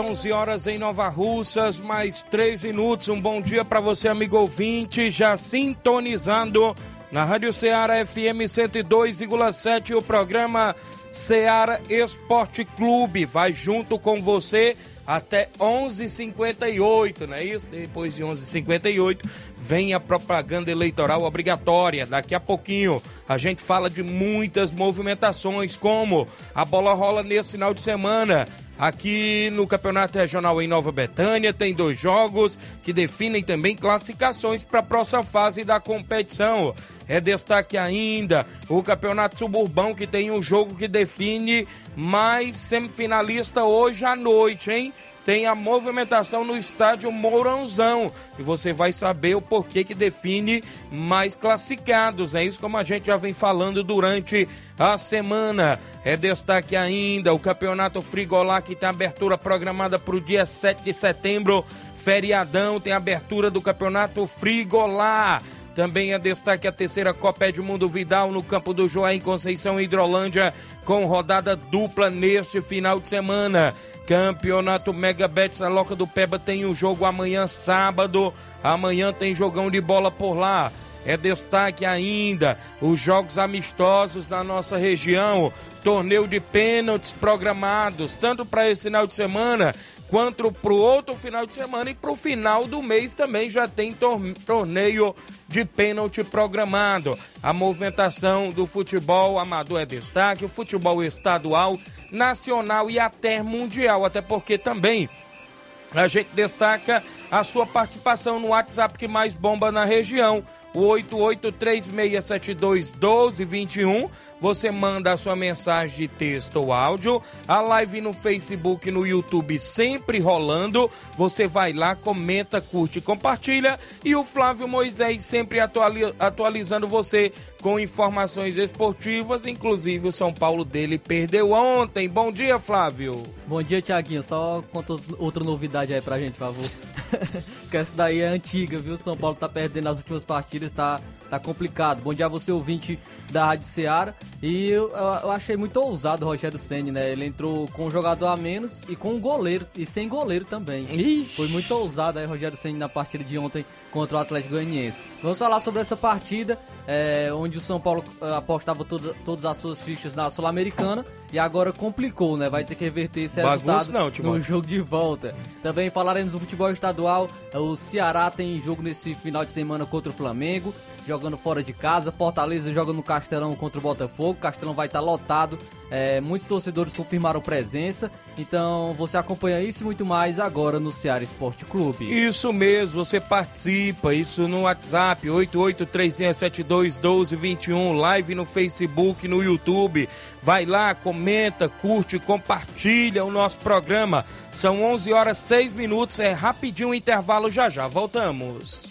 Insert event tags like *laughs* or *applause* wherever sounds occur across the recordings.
11 horas em Nova Russas, mais 3 minutos. Um bom dia para você, amigo ouvinte, já sintonizando na Rádio Ceará FM 102,7, o programa Ceará Esporte Clube. Vai junto com você até 11:58, não é isso? Depois de 11:58 vem a propaganda eleitoral obrigatória. Daqui a pouquinho a gente fala de muitas movimentações, como a bola rola nesse final de semana Aqui no Campeonato Regional em Nova Betânia tem dois jogos que definem também classificações para a próxima fase da competição. É destaque ainda o Campeonato Suburbão que tem um jogo que define mais semifinalista hoje à noite, hein? Tem a movimentação no estádio Mourãozão. E você vai saber o porquê que define mais classificados. É isso como a gente já vem falando durante a semana. É destaque ainda o Campeonato Frigolá que tem abertura programada para o dia 7 de setembro. Feriadão tem abertura do Campeonato Frigolá. Também é destaque a terceira Copa Edmundo Vidal no campo do Joá em Conceição Hidrolândia, com rodada dupla neste final de semana. Campeonato Mega Bet na Loca do Peba tem um jogo amanhã, sábado. Amanhã tem jogão de bola por lá. É destaque ainda os jogos amistosos na nossa região, torneio de pênaltis programados, tanto para esse final de semana quanto para o outro final de semana e para o final do mês também já tem torneio de pênalti programado. A movimentação do futebol amador é destaque, o futebol estadual, nacional e até mundial, até porque também a gente destaca a sua participação no WhatsApp que mais bomba na região o 8836721221. Você manda a sua mensagem de texto ou áudio. A live no Facebook e no YouTube sempre rolando. Você vai lá, comenta, curte, compartilha. E o Flávio Moisés sempre atualizando você com informações esportivas. Inclusive o São Paulo dele perdeu ontem. Bom dia, Flávio. Bom dia, Tiaguinho. Só conta outra novidade aí pra gente, por favor. *laughs* que essa daí é antiga, viu? São Paulo tá perdendo as últimas partidas, tá, tá complicado. Bom dia a você, ouvinte da Rádio Ceará. E eu, eu achei muito ousado o Rogério Senni, né? Ele entrou com um jogador a menos e com um goleiro, e sem goleiro também. Ixi. Foi muito ousado aí Rogério Senni na partida de ontem contra o Atlético Goianiense. Vamos falar sobre essa partida, é, onde o São Paulo é, apostava toda, todas as suas fichas na Sul-Americana e agora complicou, né? Vai ter que reverter esse Bagunça resultado não, no jogo de volta. Também falaremos do futebol estadual. O Ceará tem jogo nesse final de semana contra o Flamengo jogando fora de casa. Fortaleza joga no Castelão contra o Botafogo. O Castelão vai estar lotado. É, muitos torcedores confirmaram presença. Então você acompanha isso e muito mais agora no Ceará Esporte Clube. Isso mesmo, você participa. Isso no WhatsApp 8836721221, live no Facebook, no YouTube. Vai lá, comenta, curte, compartilha o nosso programa. São 11 horas 6 minutos, é rapidinho o intervalo já já. Voltamos.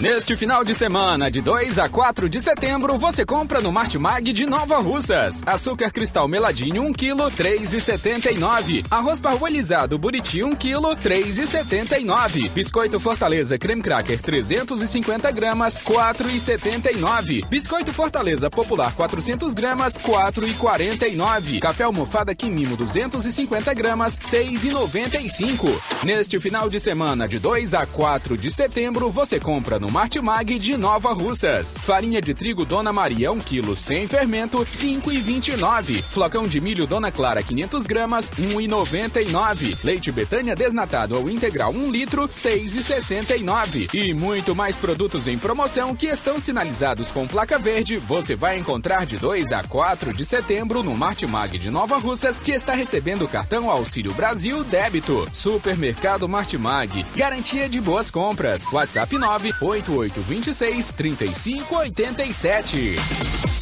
Neste final de semana, de 2 a 4 de setembro, você compra no Martimag de Nova Russas. Açúcar cristal meladinho 1 kg, 3,79. Arroz parbolizado Buriti 1 kg, 3,79. Biscoito Fortaleza creme cracker 350 gramas, 4,79. Biscoito Fortaleza popular 400 gramas, 4,49. Café almofada Quimimo 250 gramas, 6,95. Neste final de semana, de 2 a 4 de setembro, você compra no Martimag de Nova Russas. Farinha de trigo Dona Maria 1 kg sem fermento 5,29. Flocão de milho Dona Clara 500 gramas 1,99. Leite Betânia desnatado ou integral 1 litro 6,69. E muito mais produtos em promoção que estão sinalizados com placa verde. Você vai encontrar de 2 a 4 de setembro no Martimag de Nova Russas que está recebendo o cartão Auxílio Brasil Débito. Supermercado Martimag. Garantia de boas compras. WhatsApp 9 8826 3587.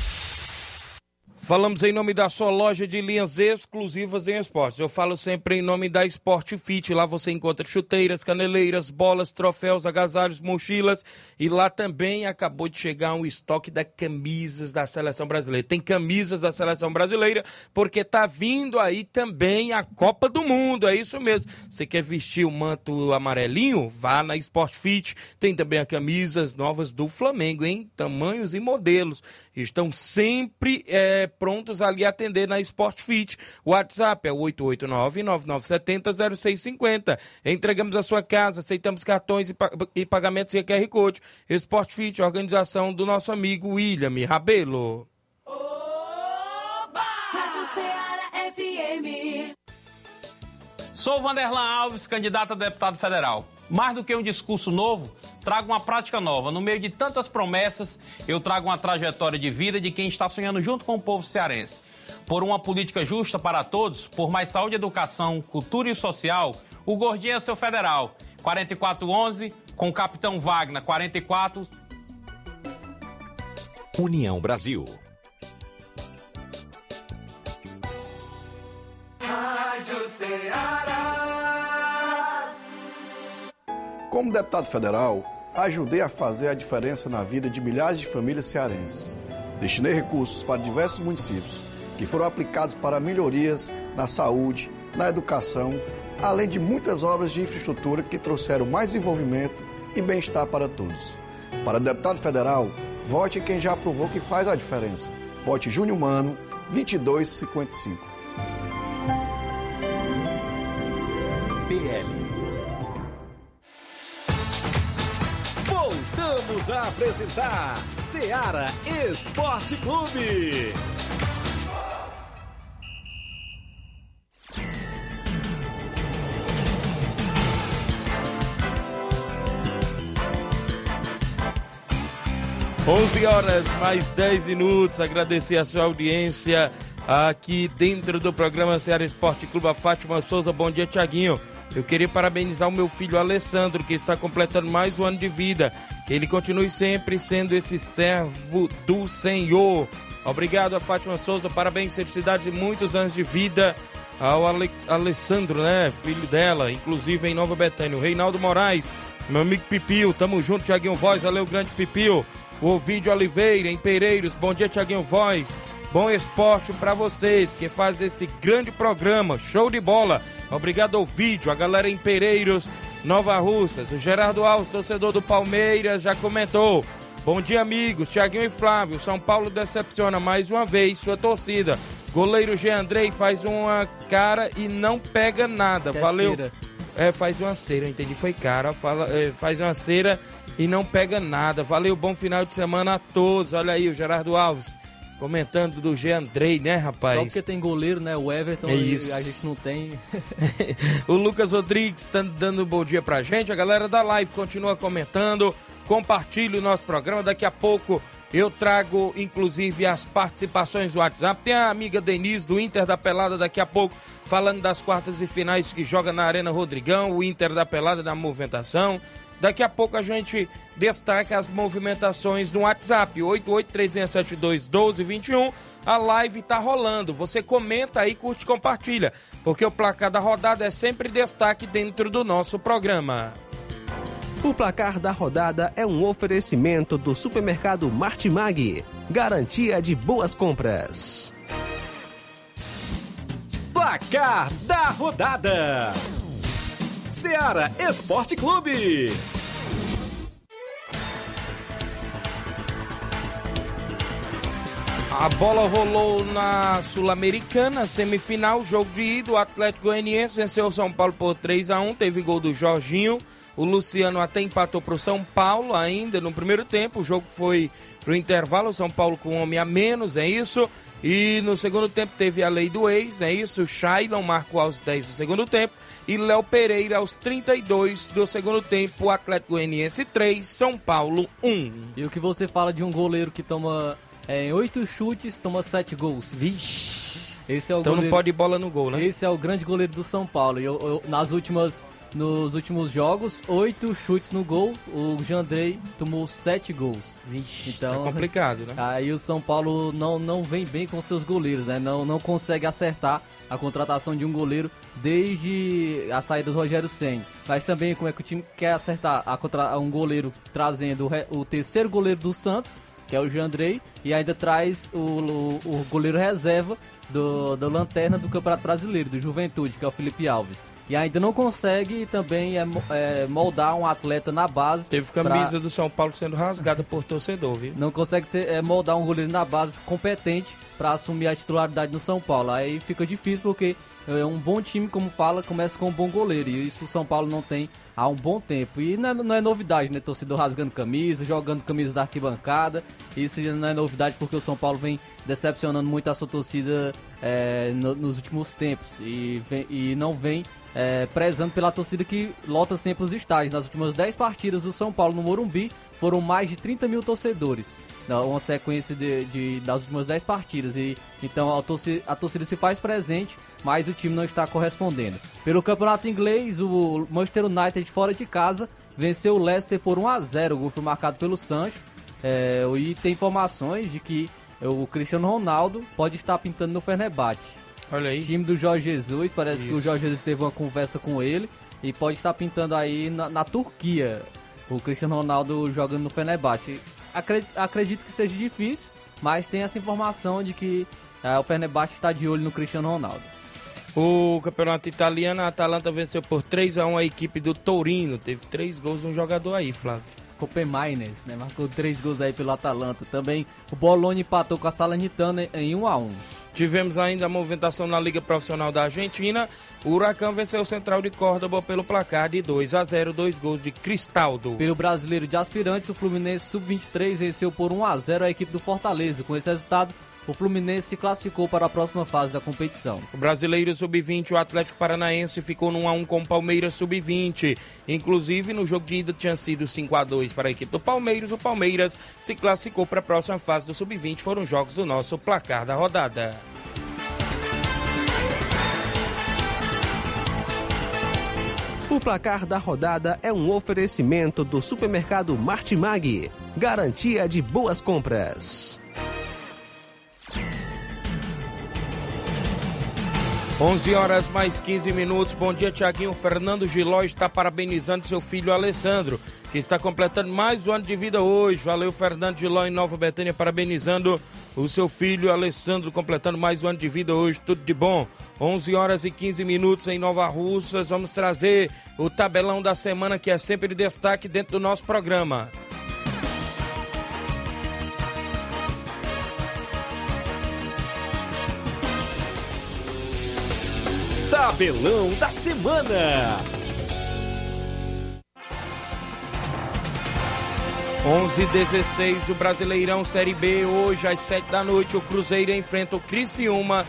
Falamos em nome da sua loja de linhas exclusivas em esportes. Eu falo sempre em nome da Sport Fit. Lá você encontra chuteiras, caneleiras, bolas, troféus, agasalhos, mochilas. E lá também acabou de chegar um estoque da camisas da seleção brasileira. Tem camisas da seleção brasileira porque tá vindo aí também a Copa do Mundo. É isso mesmo. Você quer vestir o manto amarelinho? Vá na Sport Fit. Tem também as camisas novas do Flamengo, hein? Tamanhos e modelos. Estão sempre. É, prontos ali atender na Sport Fit. WhatsApp é 889-9970-0650. Entregamos a sua casa, aceitamos cartões e pagamentos via QR Code. Sport Fit, organização do nosso amigo William Rabelo. Sou Vanderlan Alves, candidato a deputado federal. Mais do que um discurso novo, trago uma prática nova. No meio de tantas promessas, eu trago uma trajetória de vida de quem está sonhando junto com o povo cearense. Por uma política justa para todos, por mais saúde, educação, cultura e social, o Gordinho é seu federal. 4411, com o Capitão Wagner, 44. União Brasil. Como deputado federal, ajudei a fazer a diferença na vida de milhares de famílias cearenses. Destinei recursos para diversos municípios, que foram aplicados para melhorias na saúde, na educação, além de muitas obras de infraestrutura que trouxeram mais desenvolvimento e bem-estar para todos. Para deputado federal, vote quem já provou que faz a diferença. Vote Júnior Mano, 2255. Voltamos a apresentar Seara Esporte Clube. Onze horas mais 10 minutos. Agradecer a sua audiência aqui dentro do programa Ceará Esporte Clube. A Fátima Souza, bom dia, Tiaguinho. Eu queria parabenizar o meu filho Alessandro, que está completando mais um ano de vida. Que ele continue sempre sendo esse servo do Senhor. Obrigado a Fátima Souza, parabéns, felicidades e muitos anos de vida ao Ale Alessandro, né? Filho dela, inclusive em Nova Betânia. O Reinaldo Moraes, meu amigo Pipio, tamo junto, Tiaguinho Voz, valeu, grande Pipio. O Ovidio Oliveira, em Pereiros, bom dia, Tiaguinho Voz. Bom esporte para vocês que fazem esse grande programa. Show de bola. Obrigado ao vídeo, a galera em Pereiros, Nova Russas. O Gerardo Alves, torcedor do Palmeiras, já comentou. Bom dia, amigos. Tiaguinho e Flávio. São Paulo decepciona mais uma vez sua torcida. Goleiro G. Andrei faz uma cara e não pega nada. Que Valeu. cera. É, faz uma cera, entendi. Foi cara. Fala, é, faz uma cera e não pega nada. Valeu, bom final de semana a todos. Olha aí, o Gerardo Alves comentando do G. Andrei, né, rapaz? Só porque tem goleiro, né? O Everton É e isso. a gente não tem. *laughs* o Lucas Rodrigues tá dando um bom dia pra gente. A galera da live continua comentando. Compartilhe o nosso programa. Daqui a pouco eu trago, inclusive, as participações do WhatsApp. Tem a amiga Denise do Inter da Pelada daqui a pouco, falando das quartas e finais que joga na Arena Rodrigão. O Inter da Pelada da movimentação. Daqui a pouco a gente destaca as movimentações no WhatsApp, 8836721221. A live tá rolando. Você comenta aí, curte e compartilha, porque o placar da rodada é sempre destaque dentro do nosso programa. O placar da rodada é um oferecimento do supermercado Martimag. Garantia de boas compras. Placar da rodada: Seara Esporte Clube. A bola rolou na Sul-Americana, semifinal, jogo de ida. O Atlético Goianiense venceu o São Paulo por 3 a 1 teve gol do Jorginho. O Luciano até empatou para o São Paulo ainda no primeiro tempo. O jogo foi para o intervalo. O São Paulo com um homem a menos, é isso. E no segundo tempo teve a lei do ex, é isso. O Shailon marcou aos 10 do segundo tempo. E Léo Pereira aos 32 do segundo tempo. Atlético Goianiense 3, São Paulo 1. E o que você fala de um goleiro que toma é, em oito chutes, toma sete gols? Vixe. Esse é o Então goleiro... não pode ir bola no gol, né? Esse é o grande goleiro do São Paulo. E eu- eu- nas últimas, nos últimos jogos, oito chutes no gol. O Jandrei tomou sete gols. Vixe, Então- tá complicado, né? Aí o São Paulo não, não vem bem com seus goleiros, né? Não, não consegue acertar a contratação de um goleiro desde a saída do Rogério Senni. Mas também como é que o time quer acertar a contra, um goleiro trazendo o, o terceiro goleiro do Santos, que é o Jandrei, e ainda traz o, o, o goleiro reserva do, do Lanterna do Campeonato Brasileiro, do Juventude, que é o Felipe Alves. E ainda não consegue também é, é, moldar um atleta na base. Teve pra- camisa do São Paulo sendo rasgada por torcedor, viu? não consegue ter, é, moldar um goleiro na base competente para assumir a titularidade no São Paulo. Aí fica difícil porque é um bom time, como fala, começa com um bom goleiro. E isso o São Paulo não tem há um bom tempo. E não é, não é novidade, né? Torcedor rasgando camisa, jogando camisa da arquibancada. Isso já não é novidade porque o São Paulo vem decepcionando muito a sua torcida é, no- nos últimos tempos. E, vem- e não vem é, prezando pela torcida que lota sempre os estádios. Nas últimas 10 partidas do São Paulo no Morumbi, foram mais de 30 mil torcedores. Uma sequência de, de- das últimas 10 partidas. E, então a torcida, a torcida se faz presente, mas o time não está correspondendo. Pelo campeonato inglês, o Manchester United fora de casa venceu o Leicester por 1 a 0 O gol foi marcado pelo Sancho. É, e tem informações de que o Cristiano Ronaldo pode estar pintando no Fenerbahçe. Olha aí. Time do Jorge Jesus, parece que o Isso. Jorge Jesus teve uma conversa com ele e pode estar pintando aí na, na Turquia o Cristiano Ronaldo jogando no Fenerbahçe. Acre- acredito que seja difícil, mas tem essa informação de que eh, o Fenerbahçe está de olho no Cristiano Ronaldo. O campeonato italiano, a Atalanta venceu por 3 a 1 a equipe do Torino. Teve três gols de um jogador aí, Flávio. Copenhagen, né? Marcou três gols aí pelo Atalanta. Também o Bologna empatou com a Salernitana em 1 a 1 Tivemos ainda a movimentação na Liga Profissional da Argentina. O Huracan venceu o Central de Córdoba pelo placar de 2 a 0, dois gols de Cristaldo. Pelo brasileiro de aspirantes, o Fluminense Sub-23 venceu por 1 a 0 a equipe do Fortaleza. Com esse resultado, o Fluminense se classificou para a próxima fase da competição. O brasileiro sub-20, o Atlético Paranaense, ficou no 1x1 com o Palmeiras sub-20. Inclusive, no jogo de ida tinha sido 5x2 para a equipe do Palmeiras. O Palmeiras se classificou para a próxima fase do sub-20. Foram jogos do nosso placar da rodada. O placar da rodada é um oferecimento do supermercado Martimag. Garantia de boas compras. 11 horas mais 15 minutos. Bom dia, Tiaguinho. Fernando Giló está parabenizando seu filho Alessandro, que está completando mais um ano de vida hoje. Valeu, Fernando Giló em Nova Betânia, parabenizando o seu filho Alessandro, completando mais um ano de vida hoje. Tudo de bom. 11 horas e 15 minutos em Nova Russas. Vamos trazer o tabelão da semana, que é sempre destaque dentro do nosso programa. Tabelão da semana. 11 16 o Brasileirão Série B. Hoje às 7 da noite, o Cruzeiro enfrenta o Criciúma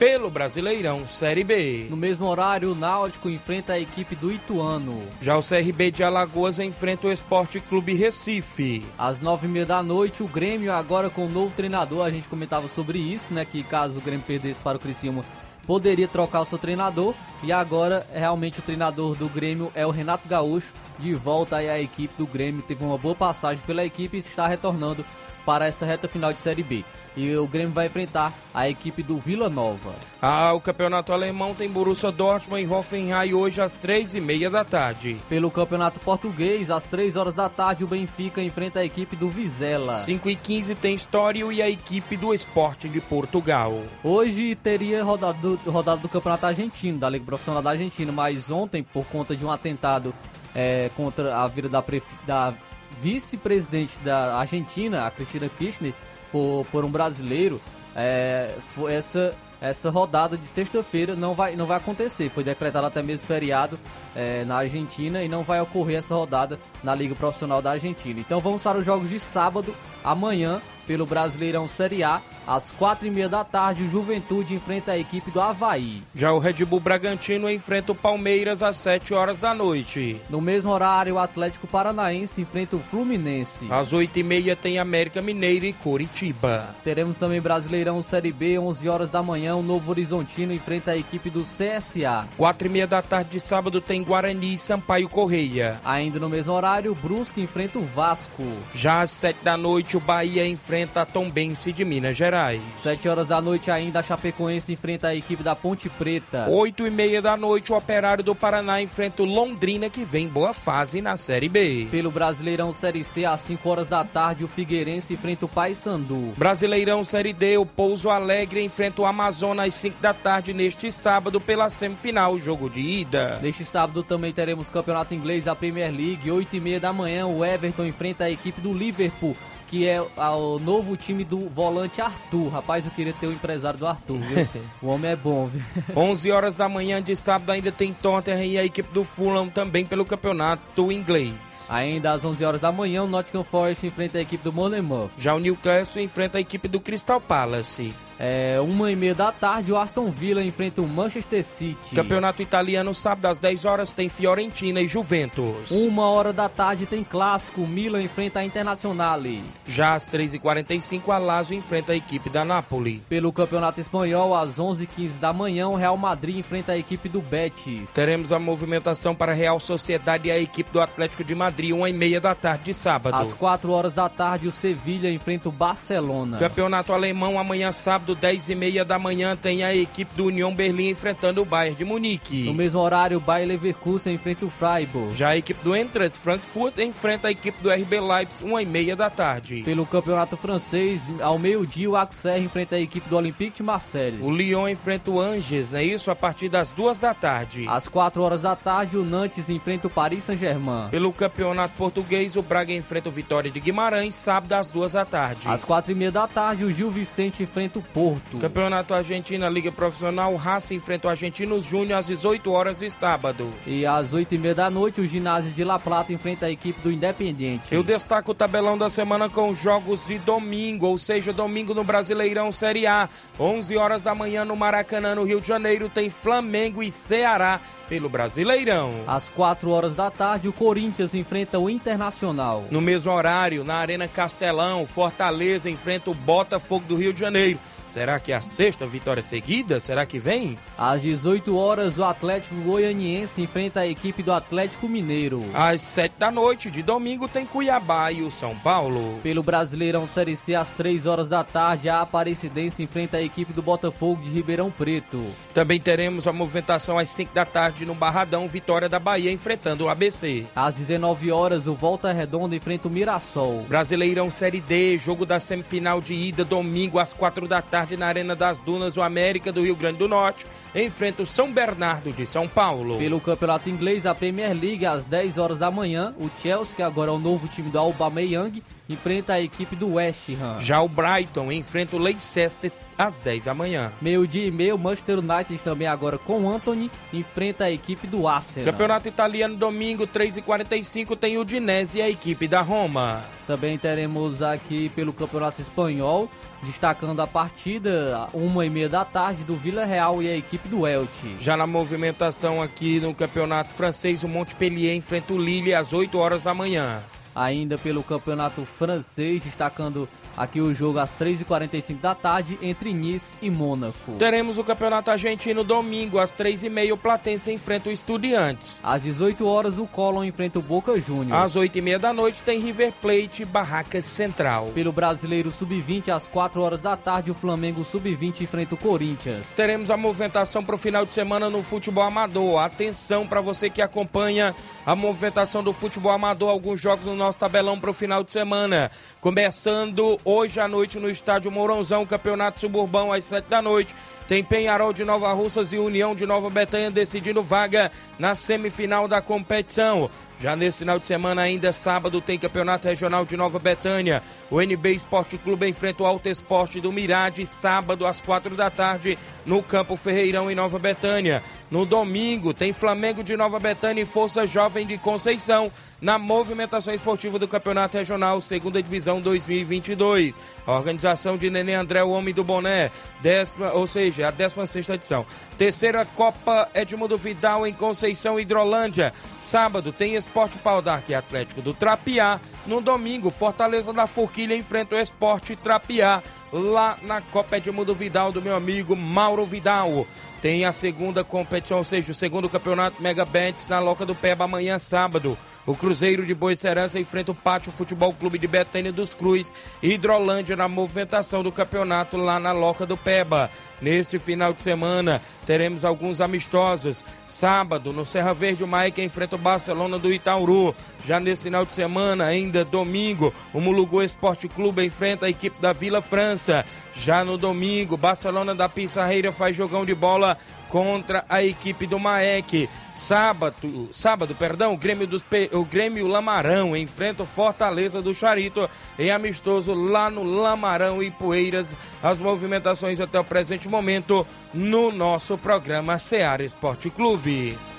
pelo Brasileirão Série B. No mesmo horário, o Náutico enfrenta a equipe do Ituano. Já o CRB de Alagoas enfrenta o Esporte Clube Recife. Às nove e meia da noite, o Grêmio agora com o novo treinador. A gente comentava sobre isso, né? Que caso o Grêmio perdesse para o Criciúma, poderia trocar o seu treinador. E agora, realmente, o treinador do Grêmio é o Renato Gaúcho. De volta aí à equipe do Grêmio. Teve uma boa passagem pela equipe e está retornando para essa reta final de Série B. E o Grêmio vai enfrentar a equipe do Vila Nova. Ah, o campeonato alemão tem Borussia Dortmund e Hoffenheim hoje às três e meia da tarde. Pelo campeonato português, às 3 horas da tarde, o Benfica enfrenta a equipe do Vizela. 5 e 15 tem Estório e a equipe do Esporte de Portugal. Hoje teria rodada do, rodada do campeonato argentino, da Liga Profissional da Argentina, mas ontem, por conta de um atentado é, contra a vida da, da vice-presidente da Argentina, a Cristina Kirchner, por, por um brasileiro, é, essa, essa rodada de sexta-feira não vai, não vai acontecer. Foi decretado até mesmo feriado é, na Argentina e não vai ocorrer essa rodada na Liga Profissional da Argentina. Então vamos para os jogos de sábado, amanhã, pelo Brasileirão Série A. Às quatro e meia da tarde, o Juventude enfrenta a equipe do Havaí. Já o Red Bull Bragantino enfrenta o Palmeiras às 7 horas da noite. No mesmo horário, o Atlético Paranaense enfrenta o Fluminense. Às oito e meia tem América Mineiro e Coritiba. Teremos também Brasileirão Série B, 11 horas da manhã, o Novo Horizontino enfrenta a equipe do CSA. Quatro e meia da tarde de sábado tem Guarani e Sampaio Correia. Ainda no mesmo horário, o Brusque enfrenta o Vasco. Já às sete da noite, o Bahia enfrenta a Tombense de Minas Gerais. Sete horas da noite ainda, a Chapecoense enfrenta a equipe da Ponte Preta. Oito e meia da noite, o Operário do Paraná enfrenta o Londrina, que vem em boa fase na Série B. Pelo Brasileirão Série C, às 5 horas da tarde, o Figueirense enfrenta o Paysandu. Brasileirão Série D, o Pouso Alegre enfrenta o Amazonas às 5 da tarde neste sábado pela semifinal, jogo de ida. Neste sábado também teremos Campeonato Inglês, a Premier League, 8 e meia da manhã, o Everton enfrenta a equipe do Liverpool que é o novo time do volante Arthur. Rapaz, eu queria ter o empresário do Arthur, viu? *laughs* o homem é bom, viu? 11 horas da manhã de sábado ainda tem Tottenham e a equipe do Fulham também pelo campeonato inglês. Ainda às 11 horas da manhã, o Nottingham Forest enfrenta a equipe do Monmouth. Já o Newcastle enfrenta a equipe do Crystal Palace. É, uma e meia da tarde, o Aston Villa enfrenta o Manchester City. Campeonato italiano, sábado às 10 horas, tem Fiorentina e Juventus. Uma hora da tarde tem clássico, Milan enfrenta a Internazionale. Já às 3h45, a Lazio enfrenta a equipe da Napoli. Pelo Campeonato Espanhol, às 11h15 da manhã, o Real Madrid enfrenta a equipe do Betis. Teremos a movimentação para a Real Sociedade e a equipe do Atlético de Madrid, uma e meia da tarde de sábado. Às 4 horas da tarde, o Sevilha enfrenta o Barcelona. Campeonato Alemão, amanhã sábado, 10 e meia da manhã, tem a equipe do União Berlim enfrentando o Bayern de Munique. No mesmo horário, o Bayer Leverkusen enfrenta o Freiburg. Já a equipe do Eintracht Frankfurt enfrenta a equipe do RB Leipzig, uma e meia da tarde. Pelo campeonato francês, ao meio-dia, o Auxerre enfrenta a equipe do Olympique de Marseille. O Lyon enfrenta o Angers, não é isso? A partir das duas da tarde. Às 4 horas da tarde, o Nantes enfrenta o Paris Saint-Germain. Pelo campeonato português, o Braga enfrenta o Vitória de Guimarães, sábado às duas da tarde. Às quatro e meia da tarde, o Gil Vicente enfrenta o Porto. Campeonato Argentina, Liga Profissional, o Racing enfrenta o Argentinos Júnior às 18 horas de sábado. E às oito e meia da noite, o ginásio de La Plata enfrenta a equipe do Independiente. Eu destaco o tabelão da semana com jogos de domingo, ou seja, domingo no Brasileirão Série A. 11 horas da manhã no Maracanã, no Rio de Janeiro, tem Flamengo e Ceará pelo Brasileirão. Às 4 horas da tarde, o Corinthians enfrenta o Internacional. No mesmo horário, na Arena Castelão, Fortaleza enfrenta o Botafogo do Rio de Janeiro. Será que é a sexta vitória seguida? Será que vem? Às 18 horas, o Atlético Goianiense enfrenta a equipe do Atlético Mineiro. Às 7 da noite de domingo tem Cuiabá e o São Paulo. Pelo Brasileirão Série C, às 3 horas da tarde, a Aparecidense enfrenta a equipe do Botafogo de Ribeirão Preto. Também teremos a movimentação às 5 da tarde no Barradão, Vitória da Bahia enfrentando o ABC. Às 19 horas, o Volta Redonda enfrenta o Mirassol. Brasileirão Série D, jogo da semifinal de ida, domingo às 4 da tarde tarde na Arena das Dunas, o América do Rio Grande do Norte enfrenta o São Bernardo de São Paulo. Pelo Campeonato Inglês, a Premier League, às 10 horas da manhã, o Chelsea, que agora é o novo time do Aubameyang, enfrenta a equipe do West Ham. Já o Brighton enfrenta o Leicester às 10 da manhã. Meio-dia e meio, Manchester United também agora com Anthony enfrenta a equipe do Arsenal. Campeonato Italiano, domingo, 3h45, tem o Dinese e a equipe da Roma. Também teremos aqui pelo Campeonato Espanhol, destacando a partida, uma e meia da tarde, do Vila Real e a equipe do Elche. Já na movimentação aqui no Campeonato Francês, o Montpellier enfrenta o Lille às 8 horas da manhã. Ainda pelo campeonato francês, destacando aqui o jogo às 3h45 da tarde entre Nice e Mônaco. Teremos o campeonato argentino domingo às 3h30, o Platense enfrenta o Estudiantes. Às 18 horas o Colón enfrenta o Boca Juniors. Às 8h30 da noite tem River Plate Barracas Central. Pelo Brasileiro Sub-20, às 4 horas da tarde, o Flamengo Sub-20 enfrenta o Corinthians. Teremos a movimentação para o final de semana no futebol amador. Atenção para você que acompanha a movimentação do futebol amador, alguns jogos no nosso tabelão para o final de semana. Começando hoje à noite no estádio Mourãozão, Campeonato Suburbão, às 7 da noite. Tem Penharol de Nova Russas e União de Nova Betânia decidindo vaga na semifinal da competição. Já nesse final de semana, ainda sábado, tem Campeonato Regional de Nova Betânia. O NB Esporte Clube enfrenta o Alto Esporte do Mirade, sábado às quatro da tarde, no Campo Ferreirão, em Nova Betânia. No domingo, tem Flamengo de Nova Betânia e Força Jovem de Conceição na movimentação esportiva do Campeonato Regional, segunda divisão 2022. A organização de Nenê André, o homem do boné, décima, ou seja, a 16 edição. Terceira Copa Edmundo Vidal em Conceição, Hidrolândia. Sábado tem Esporte Pau Dark Atlético do Trapiá. No domingo, Fortaleza da Forquilha enfrenta o Esporte Trapiá lá na Copa Edmundo Vidal do meu amigo Mauro Vidal. Tem a segunda competição, ou seja, o segundo campeonato Mega Bets na Loca do Peba amanhã sábado. O Cruzeiro de Boa Serança enfrenta o Pátio Futebol Clube de Betânia dos Cruz e Hidrolândia na movimentação do campeonato lá na Loca do Peba. Neste final de semana, teremos alguns amistosos. Sábado, no Serra Verde, o Maica enfrenta o Barcelona do Itauru. Já nesse final de semana, ainda domingo, o Mulugu Esporte Clube enfrenta a equipe da Vila França. Já no domingo, Barcelona da Pissarreira faz jogão de bola contra a equipe do Maek. Sábado, sábado, perdão, o Grêmio, dos, o Grêmio Lamarão enfrenta o Fortaleza do Charito em amistoso lá no Lamarão e Poeiras. As movimentações até o presente momento no nosso programa Seara Esporte Clube.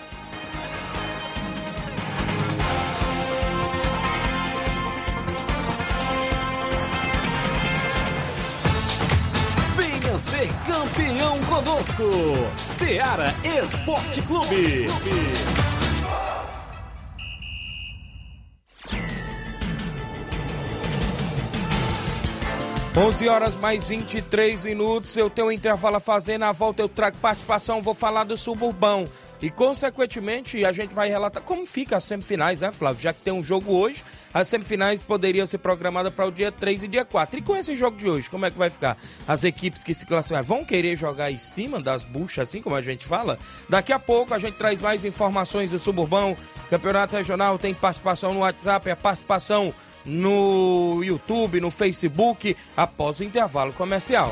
Conosco, Seara Esporte Clube. 11 horas mais 23 minutos. Eu tenho um intervalo a fazer. Na volta eu trago participação. Vou falar do suburbão. E, consequentemente, a gente vai relatar como fica as semifinais, né, Flávio? Já que tem um jogo hoje, as semifinais poderiam ser programadas para o dia 3 e dia 4. E com esse jogo de hoje, como é que vai ficar? As equipes que se classificaram vão querer jogar em cima das buchas, assim como a gente fala? Daqui a pouco a gente traz mais informações do Suburbão. Campeonato Regional tem participação no WhatsApp, a participação no YouTube, no Facebook, após o intervalo comercial.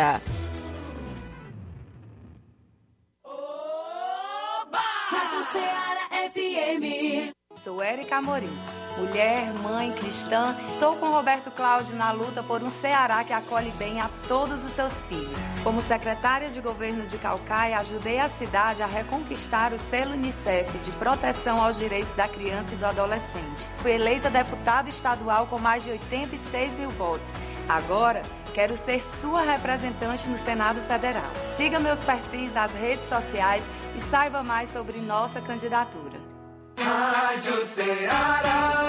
Rádio Ceará FM. Sou Érica Amorim, mulher, mãe, cristã. Estou com Roberto Cláudio na luta por um Ceará que acolhe bem a todos os seus filhos. Como secretária de governo de Calcaia, ajudei a cidade a reconquistar o selo Unicef de proteção aos direitos da criança e do adolescente. Fui eleita deputada estadual com mais de 86 mil votos. Agora, quero ser sua representante no Senado Federal. Siga meus perfis nas redes sociais e saiba mais sobre nossa candidatura. Rádio Ceará.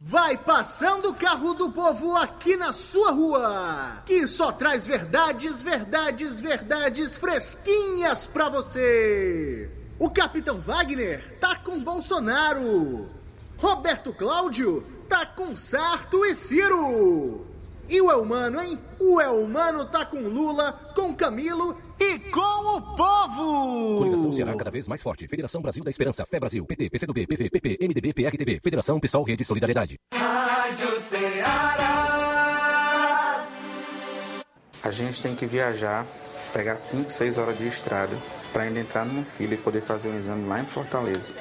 Vai passando o carro do povo aqui na sua rua, que só traz verdades, verdades, verdades fresquinhas pra você. O Capitão Wagner tá com Bolsonaro. Roberto Cláudio tá com Sarto e Ciro. E o Elmano, hein? O Elmano tá com Lula, com Camilo e com o povo! Coligação Ceará cada vez mais forte. Federação Brasil da Esperança, Fé Brasil, PT, PCdoB, PV, PP, MDB, PRTB, Federação Pessoal Rede Solidariedade. Rádio Ceará. A gente tem que viajar, pegar 5, 6 horas de estrada para ainda entrar numa fila e poder fazer um exame lá em Fortaleza.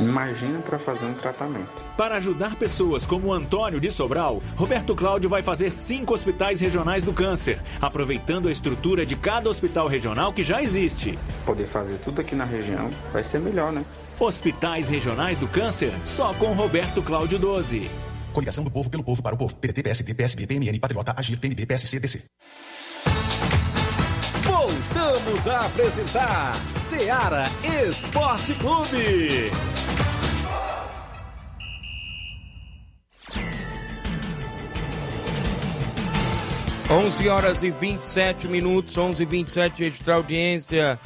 Imagina para fazer um tratamento. Para ajudar pessoas como o Antônio de Sobral, Roberto Cláudio vai fazer cinco hospitais regionais do câncer, aproveitando a estrutura de cada hospital regional que já existe. Poder fazer tudo aqui na região vai ser melhor, né? Hospitais regionais do câncer, só com Roberto Cláudio 12. Coligação do Povo pelo Povo para o Povo. PDT, PSD, PSB, PMN, Patriota, Agir, PNB, PSC, DC. Voltamos a apresentar Seara Esporte Clube. 11 horas e 27 minutos, 11 e 27 registrar audiência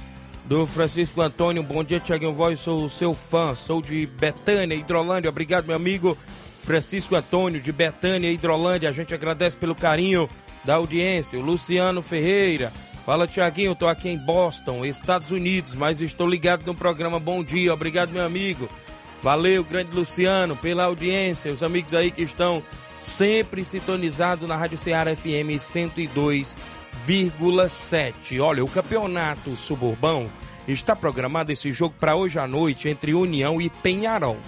do Francisco Antônio. Bom dia, Tiaguinho Voz, sou seu fã, sou de Betânia, Hidrolândia. Obrigado, meu amigo Francisco Antônio, de Betânia, Hidrolândia. A gente agradece pelo carinho da audiência. O Luciano Ferreira. Fala, Tiaguinho, estou aqui em Boston, Estados Unidos, mas estou ligado no programa Bom Dia. Obrigado, meu amigo. Valeu, grande Luciano, pela audiência. Os amigos aí que estão sempre sintonizado na Rádio Ceará FM 102,7. Olha, o campeonato suburbão está programado esse jogo para hoje à noite entre União e Penharol.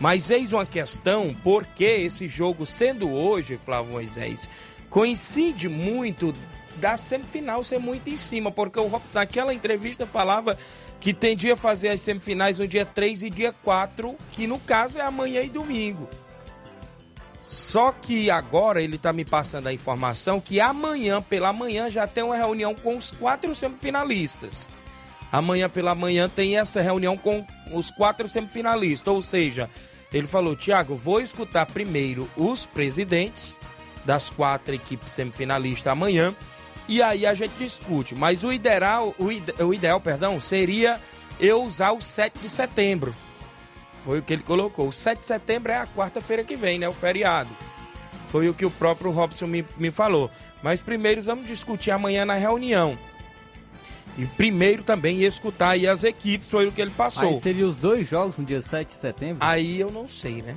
Mas eis uma questão, porque esse jogo sendo hoje, Flávio Moisés, coincide muito da semifinal ser muito em cima, porque o Robson naquela entrevista falava que tendia a fazer as semifinais no dia 3 e dia 4, que no caso é amanhã e domingo. Só que agora ele está me passando a informação que amanhã pela manhã já tem uma reunião com os quatro semifinalistas. Amanhã pela manhã tem essa reunião com os quatro semifinalistas. Ou seja, ele falou: Tiago, vou escutar primeiro os presidentes das quatro equipes semifinalistas amanhã. E aí a gente discute. Mas o ideal, o, ide, o ideal, perdão, seria eu usar o 7 de setembro foi o que ele colocou. O 7 de setembro é a quarta-feira que vem, né? O feriado. Foi o que o próprio Robson me, me falou. Mas primeiro vamos discutir amanhã na reunião. E primeiro também escutar aí as equipes, foi o que ele passou. Aí seria os dois jogos no dia 7 de setembro? Aí eu não sei, né?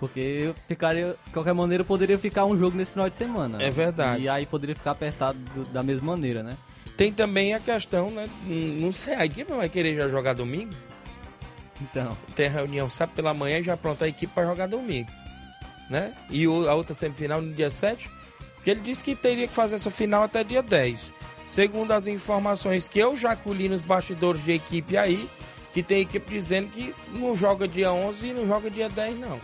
Porque eu ficaria, de qualquer maneira, poderia ficar um jogo nesse final de semana. É verdade. E aí poderia ficar apertado do, da mesma maneira, né? Tem também a questão, né? Não sei, a equipe vai querer já jogar domingo? Então. Tem reunião sábado pela manhã e já pronta a equipe para jogar domingo. Né? E a outra semifinal no dia 7. Porque ele disse que teria que fazer essa final até dia 10. Segundo as informações que eu já colhi nos bastidores de equipe aí, que tem equipe dizendo que não joga dia 11 e não joga dia 10, não.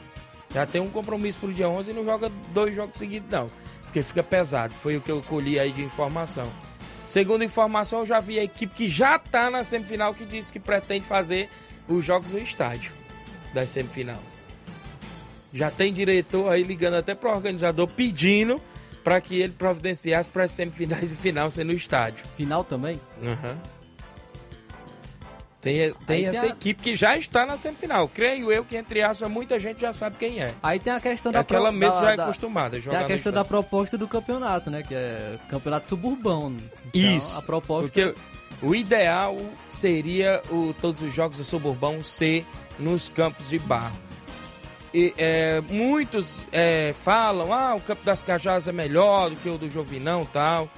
Já tem um compromisso pro dia 11 e não joga dois jogos seguidos, não. Porque fica pesado. Foi o que eu colhi aí de informação. Segundo informação, eu já vi a equipe que já tá na semifinal que disse que pretende fazer os jogos no estádio da semifinal. Já tem diretor aí ligando até para o organizador pedindo para que ele providenciasse para as semifinais e final ser no estádio. Final também? Uhum. Tem, tem essa tem a... equipe que já está na semifinal. Creio eu que, entre aspas, muita gente já sabe quem é. Aí tem a questão é da... Aquela pro... mesmo já é acostumada a jogar Tem a questão da proposta do campeonato, né? Que é campeonato suburbão. Então, Isso. A proposta... Porque o ideal seria o, todos os jogos do suburbão ser nos campos de barro. E, é, muitos é, falam, ah, o Campo das Cajás é melhor do que o do Jovinão tal.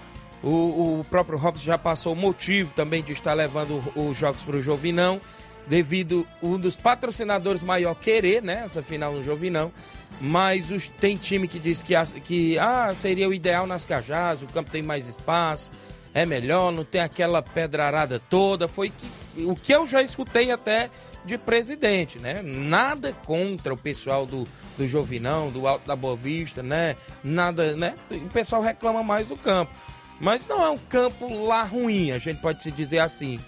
O, o próprio Robson já passou o motivo também de estar levando os jogos para o Jovinão, devido um dos patrocinadores maior querer, né, essa final no Jovinão. Mas os, tem time que diz que, que ah, seria o ideal nas Cajás, o campo tem mais espaço é melhor, não tem aquela pedrarada toda. Foi que, o que eu já escutei até de presidente, né? Nada contra o pessoal do, do Jovinão, do Alto da Boa Vista, né? Nada, né? O pessoal reclama mais do campo. Mas não é um campo lá ruim, a gente pode se dizer assim.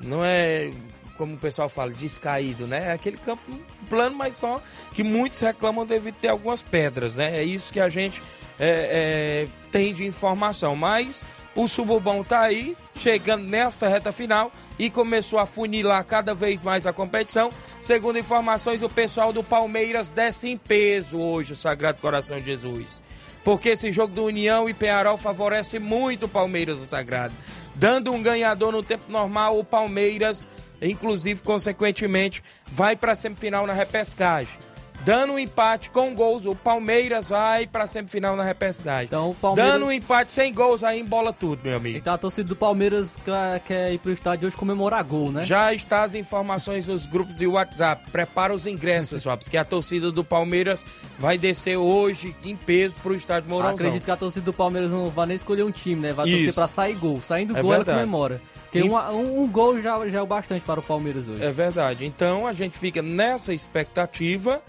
Não é, como o pessoal fala, descaído, né? É aquele campo plano, mas só que muitos reclamam devido ter algumas pedras, né? É isso que a gente é, é, tem de informação. Mas o Suburbão está aí, chegando nesta reta final e começou a funilar cada vez mais a competição. Segundo informações, o pessoal do Palmeiras desce em peso hoje, o Sagrado Coração de Jesus. porque esse jogo do União e Penharol favorece muito o Palmeiras do Sagrado. Dando um ganhador no tempo normal, o Palmeiras, inclusive, consequentemente, vai para a semifinal na repescagem. Dando um empate com gols, o Palmeiras vai para a semifinal na repescagem. Então, o Palmeiras... Dando um empate sem gols, aí embola tudo, meu amigo. Então a torcida do Palmeiras quer, quer ir pro estádio hoje comemorar gol, né? Já está as informações nos grupos de WhatsApp. Prepara os ingressos, pessoal, porque a torcida do Palmeiras vai descer hoje em peso pro estádio Mourãozão. Acredito que a torcida do Palmeiras não vai nem escolher um time, né? Vai Isso. torcer pra sair gol. Saindo É gol, verdade. ela comemora. Porque E- um, um, um gol já, já é o bastante para o Palmeiras hoje. É verdade. Então a gente fica nessa expectativa,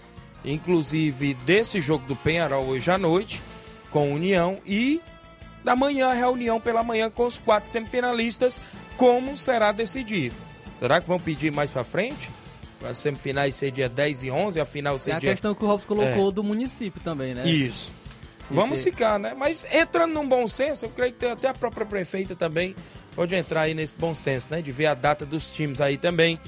inclusive desse jogo do Penharol hoje à noite, com a União, e da manhã, a reunião pela manhã com os quatro semifinalistas, como será decidido. Será que vão pedir mais pra frente? As semifinais ser dia 10 e 11, a final ser Tem a dia... questão que o Robson colocou É. do município também, né? Isso. Vamos ficar, né? Mas entrando num bom senso, eu creio que até a própria prefeita também pode entrar aí nesse bom senso, né? De ver a data dos times aí também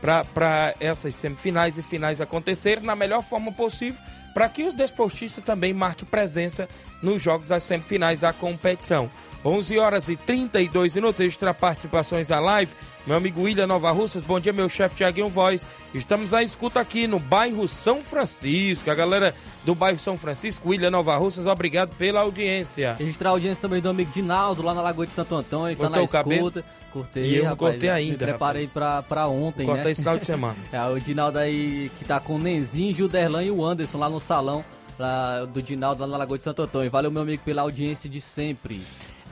para essas semifinais e finais acontecerem na melhor forma possível para que os desportistas também marquem presença nos jogos das semifinais da competição. 11 horas e 32 minutos, extra participações da live. Meu amigo William Nova Russas, bom dia, meu chefe Tiaguinho Voz. Estamos à escuta aqui no bairro São Francisco. A galera do bairro São Francisco, William Nova Russas, obrigado pela audiência. Registrar a audiência também do amigo Dinaldo, lá na Lagoa de Santo Antônio, que tá na o cabelo? escuta. Cortei, E eu não rapaz, cortei Me ainda, preparei pra, pra ontem, Cortei né? esse final de *laughs* semana. é, o Dinaldo aí que tá com o Nenzinho, Gilderlan e o Anderson lá no salão lá do Dinaldo, lá na Lagoa de Santo Antônio. Valeu, meu amigo, pela audiência de sempre.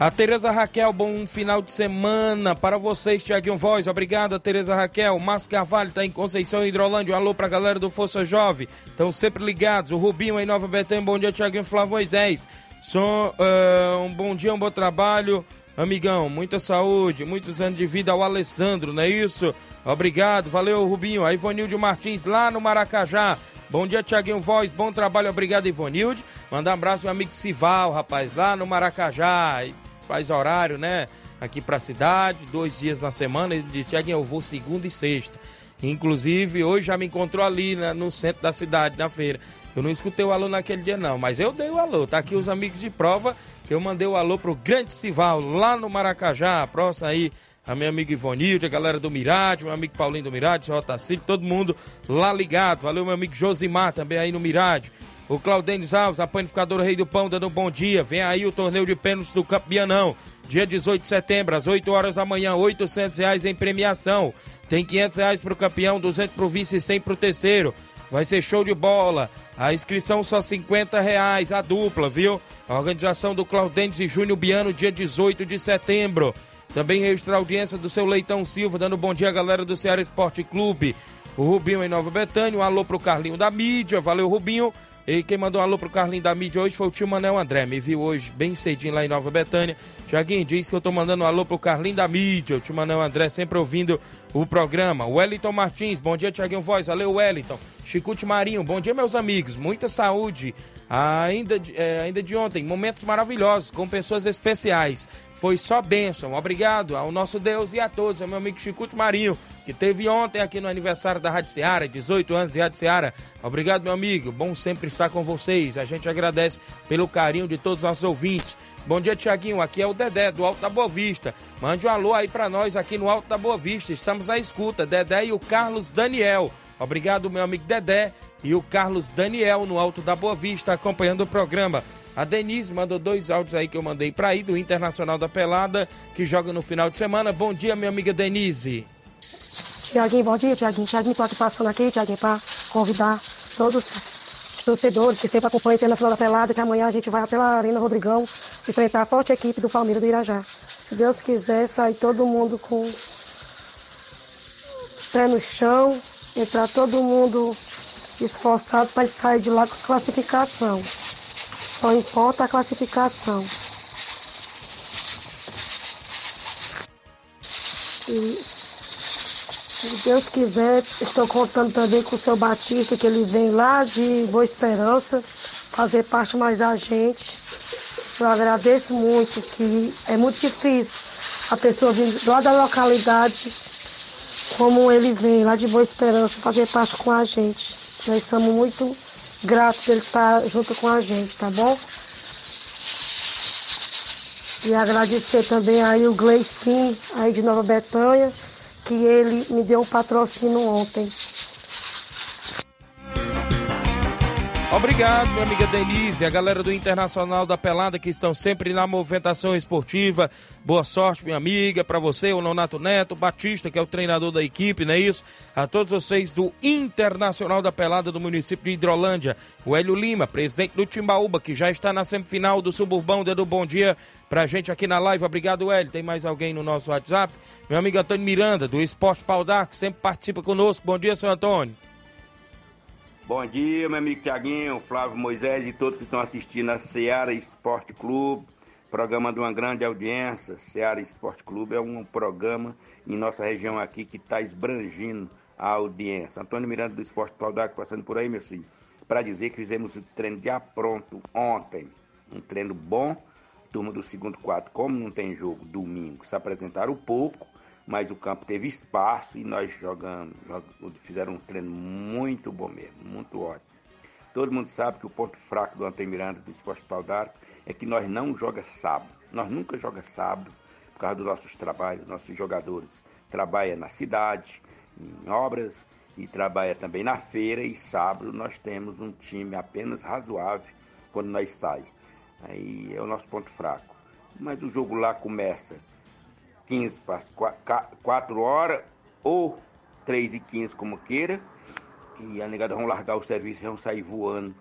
A Tereza Raquel, bom final de semana para vocês, Tiaguinho Voz. Obrigado, Tereza Raquel. Márcio Carvalho está em Conceição Hidrolândia. Um alô para a galera do Força Jovem. Estão sempre ligados. O Rubinho em Nova Betânia. Bom dia, Tiaguinho Flávio Moisés. Som, ah, um bom dia, um bom trabalho. Amigão, muita saúde, muitos anos de vida ao Alessandro, não é isso? Obrigado, valeu, Rubinho. A Ivonilde Martins, lá no Maracajá. Bom dia, Tiaguinho Voz, bom trabalho, obrigado, Ivonilde. Mandar um abraço ao amigo Sival, rapaz, lá no Maracajá. Faz horário, né? Aqui pra cidade, dois dias na semana. Ele disse, Tiaguinho, eu vou segunda e sexta. Inclusive, hoje já me encontrou ali né, no centro da cidade, na feira. Eu não escutei o alô naquele dia, não, mas eu dei o alô. Tá aqui os amigos de prova eu mandei o alô pro Grande Sival, lá no Maracajá. Próximo aí, a minha amiga Ivonilde, a galera do Mirade, meu amigo Paulinho do Mirade, seu Otacílio, todo mundo lá ligado. Valeu, meu amigo Josimar também aí no Mirade. O Claudênis Alves, a panificadora Rei do Pão, dando um bom dia. Vem aí o torneio de pênaltis do Campo Bianão. Dia 18 de setembro, às 8 horas da manhã, 800 reais em premiação. Tem 500 reais pro campeão, 200 pro vice e 100 pro terceiro. Vai ser show de bola. A inscrição só 50 reais, a dupla, viu? A organização do Claudentes e Júnior Biano, dia 18 de setembro. Também registrar a audiência do seu Leitão Silva, dando bom dia à galera do Ceará Esporte Clube. O Rubinho em Nova Betânia, um alô pro Carlinho da mídia, valeu Rubinho. E quem mandou um alô pro Carlinho da mídia hoje foi o tio Manel André, me viu hoje bem cedinho lá em Nova Betânia. Tiaguinho diz que eu tô mandando um alô pro Carlinho da mídia, o tio Manel André sempre ouvindo o programa. Wellington Martins, bom dia Tiaguinho Voz, valeu Wellington. Chicute Marinho, bom dia meus amigos, muita saúde. Ainda, de- é, ainda de ontem, momentos maravilhosos com pessoas especiais. Foi só bênção. Obrigado ao nosso Deus e a todos, ao meu amigo Chicute Marinho, que teve ontem aqui no aniversário da Rádio Seara, 18 anos de Rádio Seara. Obrigado, meu amigo. Bom sempre estar com vocês. A gente agradece pelo carinho de todos os nossos ouvintes. Bom dia, Tiaguinho. Aqui é o Dedé, do Alto da Boa Vista. Mande um alô aí pra nós aqui no Alto da Boa Vista. Estamos na escuta. Dedé e o Carlos Daniel. Obrigado, meu amigo Dedé e o Carlos Daniel no Alto da Boa Vista, acompanhando o programa. A Denise mandou dois áudios aí que eu mandei pra aí, do Internacional da Pelada, que joga no final de semana. Bom dia, minha amiga Denise. Tiaguinho, bom dia, Tiaguinho. Tiaguinho, tô aqui passando aqui, Tiaguinho, para convidar todos os torcedores que sempre acompanham o Internacional da Pelada, que amanhã a gente vai pela Arena Rodrigão enfrentar a forte equipe do Palmeiras do Irajá. Se Deus quiser, sair todo mundo com pé no chão, entrar todo mundo esforçado para sair de lá com a classificação. Só importa a classificação. E se Deus quiser, estou contando também com o seu Batista, que ele vem lá de Boa Esperança, fazer parte mais da gente. Eu agradeço muito, que é muito difícil a pessoa vir lá da localidade, como ele vem lá de Boa Esperança fazer parte com a gente. Nós somos muito gratos dele estar junto com a gente, tá bom? E agradecer também aí o Gleicin, aí de Nova Betânia, que ele me deu o um patrocínio ontem. Obrigado, minha amiga Denise, a galera do Internacional da Pelada que estão sempre na movimentação esportiva. Boa sorte, minha amiga, para você, o Nonato Neto, Batista, que é o treinador da equipe, não é isso? A todos vocês do Internacional da Pelada do município de Hidrolândia. O Hélio Lima, presidente do Timbaúba, que já está na semifinal do Suburbão, dando bom dia pra gente aqui na live. Obrigado, Hélio. Tem mais alguém no nosso WhatsApp? Meu amigo Antônio Miranda, do Esporte Pau que sempre participa conosco. Bom dia, seu Antônio. Bom dia, meu amigo Tiaguinho, Flávio Moisés e todos que estão assistindo a Seara Esporte Clube, programa de uma grande audiência. Seara Esporte Clube é um programa em nossa região aqui que está esbrangindo a audiência. Antônio Miranda do Esporte Paudac passando por aí, meu filho, para dizer que fizemos o treino de pronto ontem. Um treino bom, turma do segundo quarto, como não tem jogo domingo, se apresentaram pouco, mas o campo teve espaço e nós jogamos, fizeram um treino muito bom mesmo, muito ótimo. Todo mundo sabe que o ponto fraco do Antônio Miranda do Esporte Pau d'Arco é que nós não joga sábado. Nós nunca joga sábado por causa dos nossos trabalhos, nossos jogadores. Trabalha na cidade, em obras e trabalha também na feira e sábado nós temos um time apenas razoável quando nós saímos. Aí é o nosso ponto fraco. Mas o jogo lá começa 15 para 4 horas, ou 3 e 15, como queira, e a negada vão largar o serviço e vão sair voando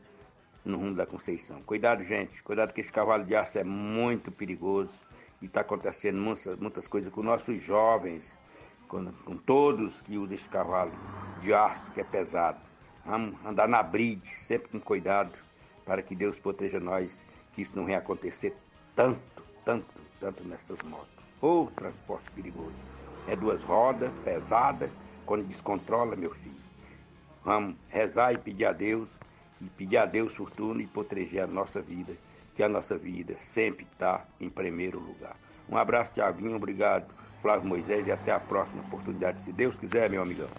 no rumo da Conceição. Cuidado, gente, cuidado que esse cavalo de aço é muito perigoso e está acontecendo muitas, muitas coisas com nossos jovens, com, com todos que usam esse cavalo de aço que é pesado. Vamos andar na bride, sempre com cuidado, para que Deus proteja nós, que isso não venha acontecer tanto, tanto, tanto nessas motos. Ou transporte perigoso. É duas rodas, pesada, quando descontrola, meu filho. Vamos rezar e pedir a Deus, e pedir a Deus fortuna e proteger a nossa vida, que a nossa vida sempre está em primeiro lugar. Um abraço, Tiaguinho, obrigado, Flávio Moisés, e até a próxima oportunidade, se Deus quiser, meu amigão.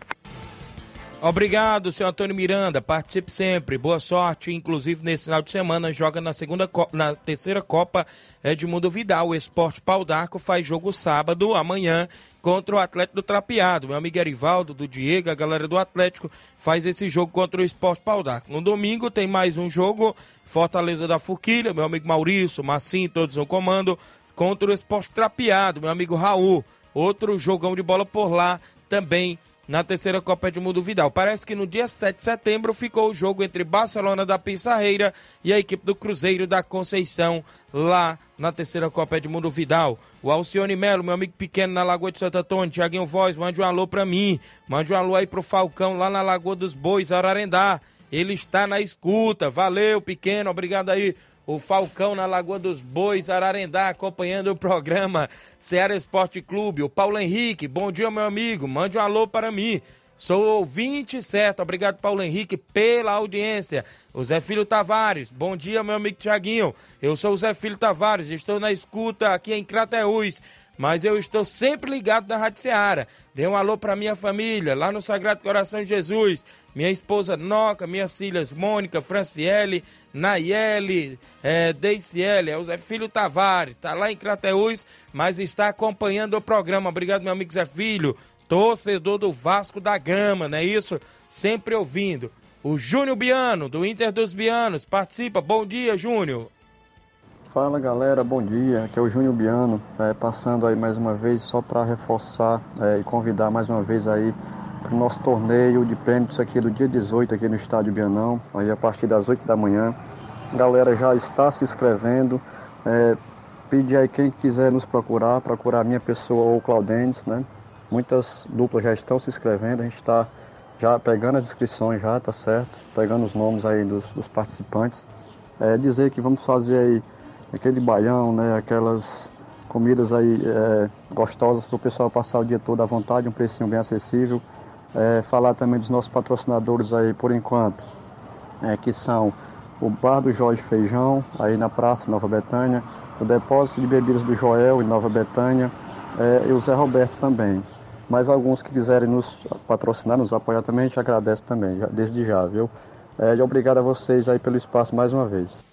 Obrigado, senhor Antônio Miranda. Participe sempre. Boa sorte. Inclusive, nesse final de semana, joga na segunda na terceira Copa Edmundo Vidal. O Esporte Pau d'Arco faz jogo sábado, amanhã, contra o Atlético do Trapeado. Meu amigo Erivaldo, do Diego, a galera do Atlético, faz esse jogo contra o Esporte Pau d'Arco. No domingo tem mais um jogo, Fortaleza da Forquilha, meu amigo Maurício, Massim, todos no comando, contra o Esporte Trapeado, meu amigo Raul. Outro jogão de bola por lá também na terceira Copa Edmundo Vidal. Parece que no dia 7 de setembro ficou o jogo entre Barcelona da Pissarreira e a equipe do Cruzeiro da Conceição, lá na terceira Copa Edmundo Vidal. O Alcione Melo, meu amigo pequeno na Lagoa de Santo Antônio, Tiaguinho Voz, mande um alô pra mim. Mande um alô aí pro Falcão, lá na Lagoa dos Bois, Ararendá. Ele está na escuta. Valeu, pequeno. Obrigado aí o Falcão na Lagoa dos Bois, Ararendá, acompanhando o programa Ceará Esporte Clube. O Paulo Henrique, bom dia, meu amigo. Mande um alô para mim. Sou ouvinte certo. Obrigado, Paulo Henrique, pela audiência. O Zé Filho Tavares, bom dia, meu amigo Tiaguinho. Eu sou o Zé Filho Tavares, estou na escuta aqui em Crateús mas eu estou sempre ligado na Rádio Seara. Dê um alô para minha família, lá no Sagrado Coração de Jesus. Minha esposa Noca, minhas filhas Mônica, Franciele, Nayeli, é, Deiciele, é o Zé Filho Tavares, está lá em Crateús, mas está acompanhando o programa. Obrigado, meu amigo Zé Filho, torcedor do Vasco da Gama, não é isso? Sempre ouvindo. O Júnior Biano, do Inter dos Bianos, participa. Bom dia, Júnior. Fala galera, bom dia. Aqui é o Júnior Biano, é, passando aí mais uma vez só para reforçar é, e convidar mais uma vez aí para o nosso torneio de prêmios aqui do dia 18 aqui no estádio Bianão, aí a partir das 8 da manhã. A galera já está se inscrevendo. É, pedir aí quem quiser nos procurar, procurar a minha pessoa ou o Claudentes, né? Muitas duplas já estão se inscrevendo, a gente está já pegando as inscrições já, tá certo? Pegando os nomes aí dos, dos participantes. É, dizer que vamos fazer aí aquele baião, né? Aquelas comidas aí é, gostosas para o pessoal passar o dia todo à vontade, um precinho bem acessível. É, falar também dos nossos patrocinadores aí por enquanto, é, que são o Bar do Jorge Feijão, aí na Praça Nova Betânia, o Depósito de Bebidas do Joel em Nova Betânia é, e o Zé Roberto também. Mais alguns que quiserem nos patrocinar, nos apoiar também, a gente agradece também, desde já, viu? É, e obrigado a vocês aí pelo espaço mais uma vez.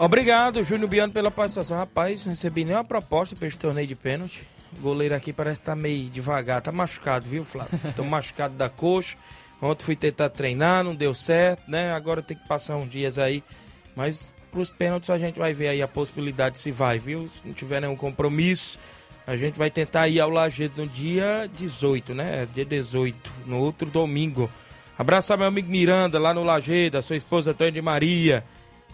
Obrigado, Júnior Biano, pela participação. Rapaz, não recebi nenhuma proposta para esse torneio de pênalti. O goleiro aqui parece estar tá meio devagar. Tá machucado, viu, Flávio? *laughs* Tô machucado da coxa. Ontem fui tentar treinar, não deu certo, né? Agora tem que passar uns dias aí. Mas pros pênaltis a gente vai ver aí a possibilidade se vai, viu? Se não tiver nenhum compromisso, a gente vai tentar ir ao Lajeado no dia 18, né? Dia 18, no outro domingo. Abraçar meu amigo Miranda lá no Lajeado, a sua esposa Antônia de Maria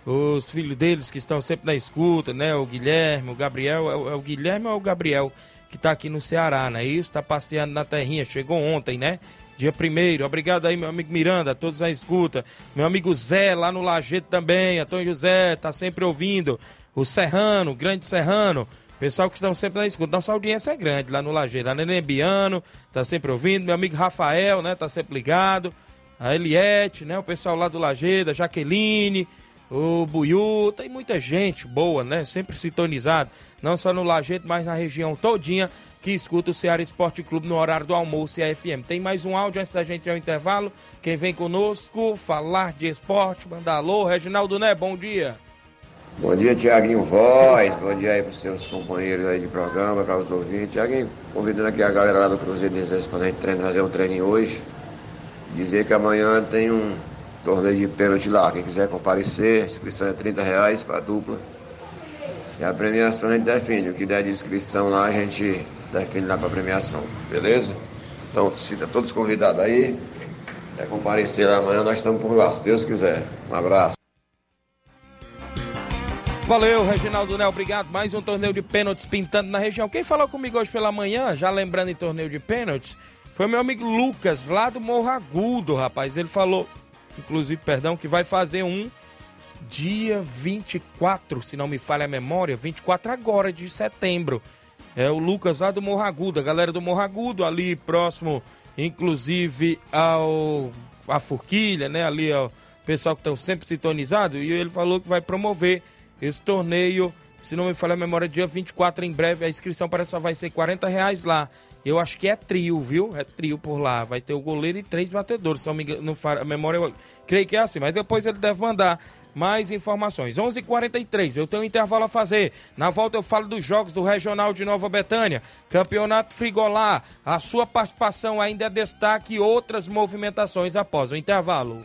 os filhos deles que estão sempre na escuta, né? O Guilherme, o Gabriel, é o, é o Guilherme ou é o Gabriel que está aqui no Ceará, né? Isso, está passeando na terrinha, chegou ontem, né? Dia primeiro, obrigado aí, meu amigo Miranda, a todos na escuta. Meu amigo Zé, lá no Lajeito também, Antônio José, tá sempre ouvindo. O Serrano, o grande Serrano, pessoal que estão sempre na escuta. Nossa audiência é grande lá no Lajeito. A Nenê Biano, tá sempre ouvindo. Meu amigo Rafael, né, tá sempre ligado. A Eliette, né, o pessoal lá do Lajeito, a Jaqueline, o Buiú, tem muita gente boa, né? Sempre sintonizado, não só no Lajeito, mas na região todinha que escuta o Ceará Esporte Clube no horário do almoço e a FM. Tem mais um áudio antes da gente ir ao intervalo. Quem vem conosco, falar de esporte, mandar alô. Reginaldo Né, bom dia. Bom dia, Tiaguinho Voz. Bom dia aí para os seus companheiros aí de programa, para os ouvintes. Tiaguinho, convidando aqui a galera lá do Cruzeiro de para a gente treinar, fazer um treininho hoje. Dizer que amanhã tem um torneio de pênalti lá. Quem quiser comparecer, a inscrição é 30 reais para dupla. E a premiação a gente define. O que der de inscrição lá, a gente define lá para premiação. Beleza? Então, cita todos convidados aí. É comparecer lá amanhã, nós estamos por lá, se Deus quiser. Um abraço. Valeu, Reginaldo Né, obrigado. Mais um torneio de pênaltis pintando na região. Quem falou comigo hoje pela manhã, já lembrando em torneio de pênaltis, foi meu amigo Lucas, lá do Morro Agudo, rapaz. Ele falou inclusive, perdão, que vai fazer um dia 24, se não me falha a memória, 24 agora de setembro. É o Lucas lá do Morragudo, a galera do Morragudo, ali próximo, inclusive, ao a Forquilha, né? Ali, ó, o pessoal que estão sempre sintonizado. E ele falou que vai promover esse torneio, se não me falha a memória, dia 24 em breve. A inscrição parece só vai ser 40 reais lá. Eu acho que é trio, viu? É trio por lá. Vai ter o goleiro e três batedores. Se não me engano, a memória eu creio que é assim. Mas depois ele deve mandar mais informações. 11:43. h 43 eu tenho um intervalo a fazer. Na volta eu falo dos jogos do Regional de Nova Betânia. Campeonato Frigolá. A sua participação ainda é destaque e outras movimentações após o intervalo.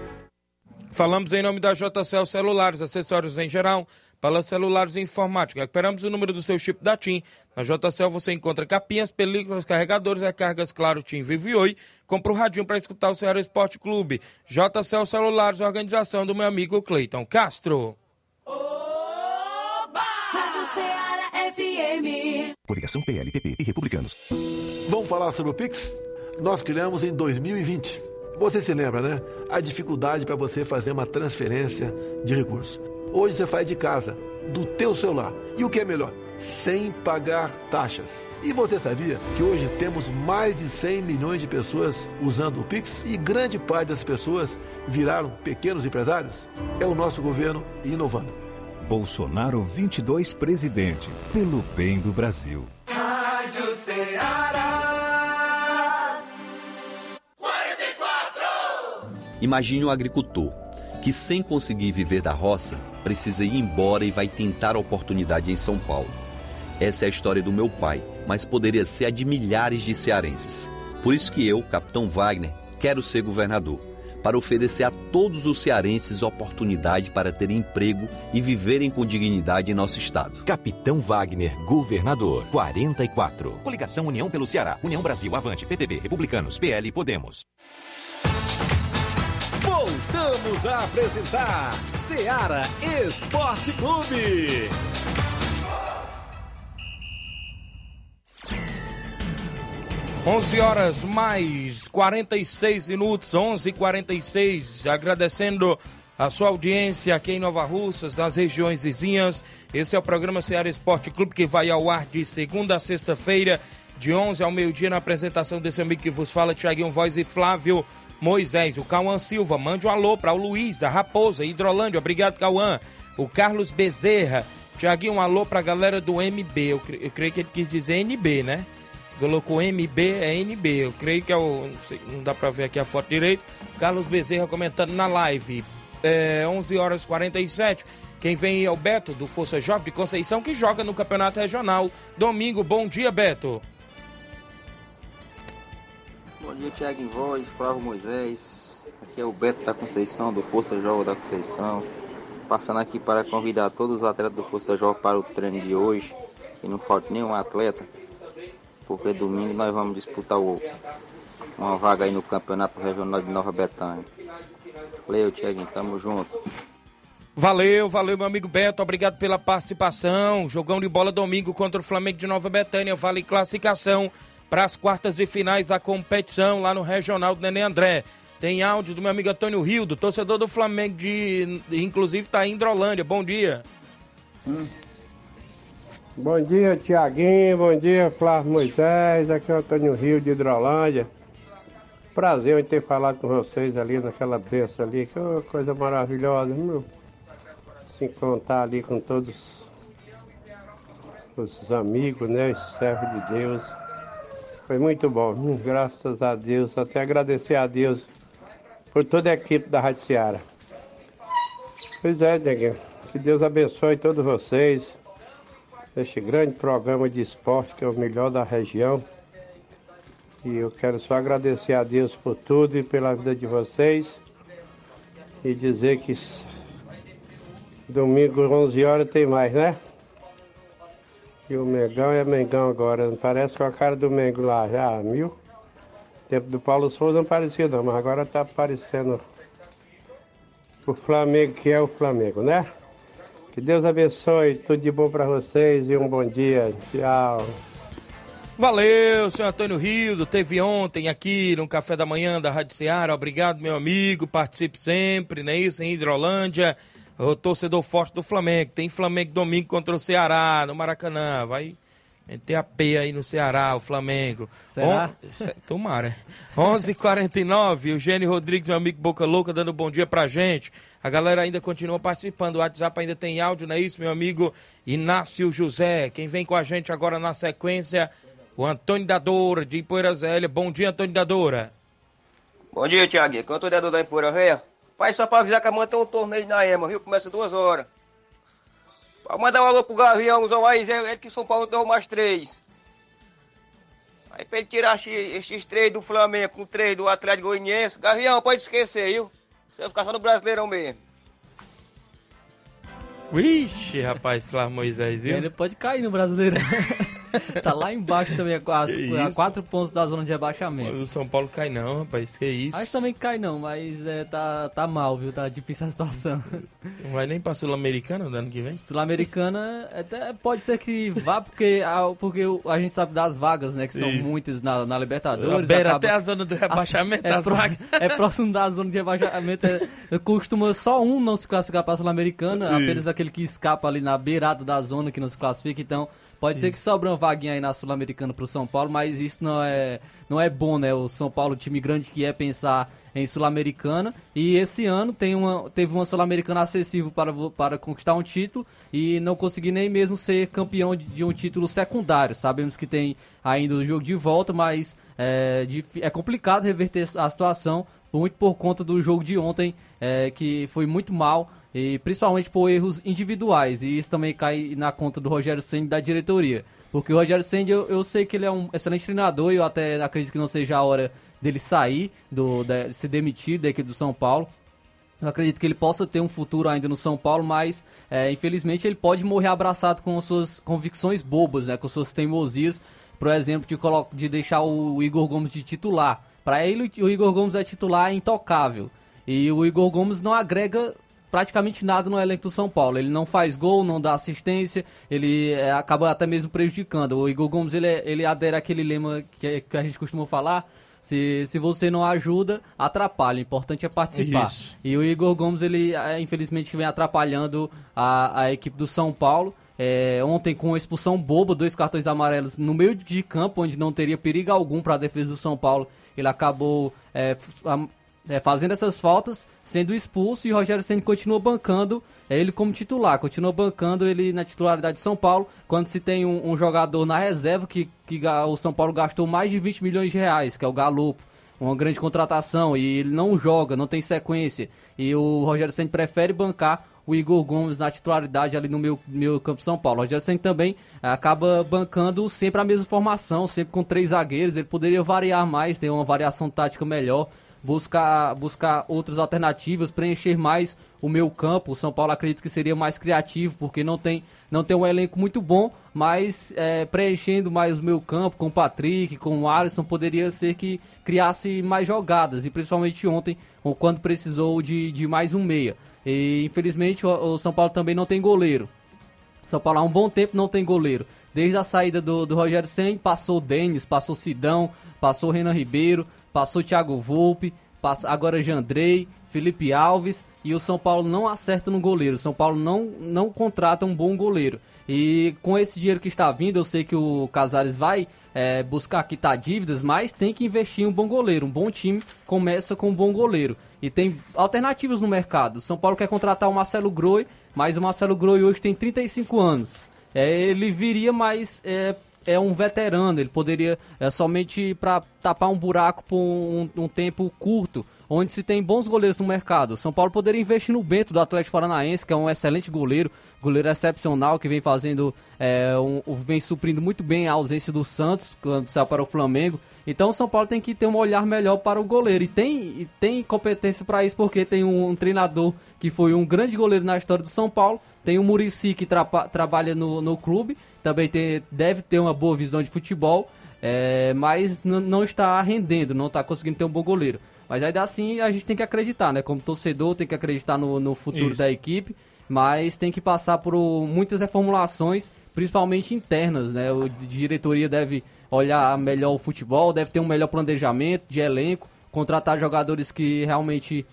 Falamos em nome da JCL Celulares, acessórios em geral, para celulares e informática. Recuperamos o número do seu chip da TIM. Na JCL você encontra capinhas, películas, carregadores, recargas, claro, TIM Vivo e Oi. Compra o radinho para escutar o Ceará Esporte Clube. JCL Celulares, organização do meu amigo Cleiton Castro. Oba! Rádio Ceará FM. Coligação PLPP e Republicanos. Vamos falar sobre o Pix? Nós criamos em 2020 você se lembra, né? A dificuldade para você fazer uma transferência de recursos. Hoje você faz de casa, do teu celular. E o que é melhor? Sem pagar taxas. E você sabia que hoje temos mais de 100 milhões de pessoas usando o Pix e grande parte das pessoas viraram pequenos empresários? É o nosso governo inovando. Bolsonaro 22 presidente, pelo bem do Brasil. Rádio Ceará. Imagine um agricultor que, sem conseguir viver da roça, precisa ir embora e vai tentar a oportunidade em São Paulo. Essa é a história do meu pai, mas poderia ser a de milhares de cearenses. Por isso que eu, capitão Wagner, quero ser governador, para oferecer a todos os cearenses oportunidade para terem emprego e viverem com dignidade em nosso estado. Capitão Wagner, governador, 44. Coligação União pelo Ceará, União Brasil, Avante, PTB, Republicanos, PL e Podemos. Voltamos a apresentar Seara Esporte Clube. 11 horas mais 46 minutos, 11 e 46 agradecendo a sua audiência aqui em Nova Russas, nas regiões vizinhas. Esse é o programa Ceará Esporte Clube que vai ao ar de segunda a sexta-feira, de 11 ao meio-dia, na apresentação desse amigo que vos fala, Tiaguinho Voz e Flávio Moisés. O Cauã Silva, mande um alô para o Luiz da Raposa, Hidrolândia. Obrigado, Cauã. O Carlos Bezerra, Tiaguinho, um alô para a galera do MB. Eu, cre- eu creio que ele quis dizer NB, né? Colocou MB, é NB. Eu creio que é o. Não, sei, não dá pra ver aqui a foto direito. Carlos Bezerra comentando na live. É, 11 horas 47. Quem vem é o Beto, do Força Jovem de Conceição, que joga no Campeonato Regional. Domingo, bom dia, Beto. Bom dia, Thiago em Voz, Flávio Moisés. Aqui é o Beto da Conceição, do Força Jovem da Conceição. Passando aqui para convidar todos os atletas do Força Jovem para o treino de hoje. Que não falte nenhum atleta. Porque domingo nós vamos disputar o- uma vaga aí no Campeonato Regional de Nova Betânia. Valeu, Thiaguinho, tamo junto. Valeu, valeu, meu amigo Beto. Obrigado pela participação. Jogão de bola domingo contra o Flamengo de Nova Betânia. Vale classificação para as quartas e finais da competição lá no Regional do Nenê André. Tem áudio do meu amigo Antônio Rildo, torcedor do Flamengo, de, inclusive está em Hidrolândia. Bom dia. Bom dia, Tiaguinho. Bom dia, Flávio Moisés. Aqui é o Antônio Rio de Hidrolândia. Prazer em ter falado com vocês ali naquela berça ali. Que é coisa maravilhosa, meu. Se encontrar ali com todos os amigos, né? Os servos de Deus. Foi muito bom. Graças a Deus. Até agradecer a Deus por toda a equipe da Rádio Seara. Pois é, Tiaguinho. Que Deus abençoe todos vocês este grande programa de esporte que é o melhor da região. E eu quero só agradecer a Deus por tudo e pela vida de vocês. E dizer que domingo, 11 horas, tem mais, né? E o Mengão é Mengão agora. Parece com a cara do Mengo lá já, viu? Tempo do Paulo Souza não parecia não, mas agora tá aparecendo o Flamengo que é o Flamengo, né? Que Deus abençoe, tudo de bom para vocês e um bom dia. Tchau. Valeu, senhor Antônio Rildo. Teve ontem aqui no café da manhã da Rádio Ceará. Obrigado, meu amigo. Participe sempre, não é isso? Em Hidrolândia. O torcedor forte do Flamengo. Tem Flamengo domingo contra o Ceará, no Maracanã. Vai meter a peia aí no Ceará, o Flamengo. Será? On... Tomara. 11:49 o Gênio Rodrigues, meu amigo Boca Louca, dando bom dia pra gente. A galera ainda continua participando. O WhatsApp ainda tem áudio, não é isso, meu amigo Inácio José? Quem vem com a gente agora na sequência, o Antônio Dadora, de Ipoeira Zélia. Bom dia, Antônio Dadora. Bom dia, Tiaguinho. Canto dedo da Empura Véia. Pai, só pra avisar que amanhã tem um torneio na EMA, viu? Começa duas horas. Pra mandar um alô pro Gaviãozão aí, Zé, ele que São Paulo deu mais três. Aí pra ele tirar esses- três do Flamengo com três do Atlético Goianiense. Gavião, pode esquecer, viu? Você vai ficar só no Brasileirão mesmo. Vixe, rapaz, Flávio Moisés, viu? Ele pode cair no brasileiro. *laughs* *laughs* tá lá embaixo também, a, a quatro pontos da zona de rebaixamento. Mas o São Paulo cai não, rapaz, que isso. Acho também que cai não, mas é, tá, tá mal, viu? Tá difícil a situação. *laughs* Não vai nem pra Sul-Americana no ano que vem? Sul-Americana até pode ser que vá, porque a, porque a gente sabe das vagas, né? Que são Isso. muitas na, na Libertadores. Beira acaba- até a zona do rebaixamento, é, vagas. é próximo da zona de rebaixamento. É, costuma só um não se classificar para a Sul-Americana, apenas aquele que escapa ali na beirada da zona que não se classifica. Então, pode ser que sobre uma vaguinha aí na Sul-Americana pro São Paulo, mas isso não é, não é bom, né? O São Paulo, time grande que é pensar em Sul-Americana. E esse ano tem uma, teve uma Sul-Americana acessível para, para conquistar um título e não conseguir nem mesmo ser campeão de, de um título secundário. Sabemos que tem ainda o jogo de volta, mas é, dif- é complicado reverter a situação, muito por conta do jogo de ontem, é, que foi muito mal. E principalmente por erros individuais, e isso também cai na conta do Rogério e da diretoria. Porque o Rogério Senna, eu, eu sei que ele é um excelente treinador e eu até acredito que não seja a hora dele sair, do, de, se demitir da equipe do São Paulo. Eu acredito que ele possa ter um futuro ainda no São Paulo, mas é, infelizmente ele pode morrer abraçado com suas convicções bobas, né, com suas teimosias, por exemplo, de, de deixar o Igor Gomes de titular. Para ele, o Igor Gomes é titular intocável. E o Igor Gomes não agrega praticamente nada no elenco do São Paulo. Ele não faz gol, não dá assistência, ele é, acaba até mesmo prejudicando. O Igor Gomes ele, é, ele adere àquele lema que, que a gente costuma falar, se, se você não ajuda, atrapalha. O importante é participar. Isso. E o Igor Gomes, ele é, infelizmente vem atrapalhando a, a equipe do São Paulo. É, ontem com expulsão boba, dois cartões amarelos no meio de campo, onde não teria perigo algum para a defesa do São Paulo. Ele acabou é, é, fazendo essas faltas, sendo expulso e o Rogério Senna continua bancando é, ele como titular, continua bancando ele na titularidade de São Paulo, quando se tem um, um jogador na reserva que, que o São Paulo gastou mais de 20 milhões de reais, que é o Galopo, uma grande contratação, e ele não joga, não tem sequência, e o Rogério Senna prefere bancar o Igor Gomes na titularidade ali no meu, meu campo São Paulo. O Rogério Senna também acaba bancando sempre a mesma formação, sempre com três zagueiros, ele poderia variar mais, ter uma variação tática melhor, buscar, buscar outras alternativas, preencher mais o meu campo. O São Paulo acredito que seria mais criativo, porque não tem, não tem um elenco muito bom, mas é, preenchendo mais o meu campo com o Patrick, com o Alisson, poderia ser que criasse mais jogadas, e principalmente ontem, quando precisou de, de mais um meia. E infelizmente o, o São Paulo também não tem goleiro. São Paulo há um bom tempo não tem goleiro. Desde a saída do, do Rogério Senna, passou o Denis, passou o Sidão, passou o Renan Ribeiro, passou Thiago Volpe, passa, agora Jandrei, Felipe Alves e o São Paulo não acerta no goleiro. O São Paulo não, não contrata um bom goleiro. E com esse dinheiro que está vindo, eu sei que o Casares vai é, buscar quitar dívidas, mas tem que investir em um bom goleiro. Um bom time começa com um bom goleiro. E tem alternativas no mercado. O São Paulo quer contratar o Marcelo Groi, mas o Marcelo Groi hoje tem 35 anos. É, ele viria mais é, é um veterano, ele poderia é, somente para tapar um buraco por um, um, tempo curto, onde se tem bons goleiros no mercado. São Paulo poderia investir no Bento do Atlético Paranaense, que é um excelente goleiro, goleiro excepcional que vem fazendo, é, um, vem suprindo muito bem a ausência do Santos quando saiu para o Flamengo. Então o São Paulo tem que ter um olhar melhor para o goleiro. E tem, e tem competência para isso, porque tem um, um, treinador que foi um grande goleiro na história do São Paulo. Tem o Murici que tra trabalha no, no clube. Também tem, deve ter uma boa visão de futebol. É, mas não está rendendo, não está conseguindo ter um bom goleiro. Mas ainda assim a gente tem que acreditar, né? Como torcedor, tem que acreditar no, no futuro isso. da equipe. Mas tem que passar por muitas reformulações, principalmente internas, né? O diretoria deve olhar melhor o futebol, deve ter um melhor planejamento de elenco, contratar jogadores que realmente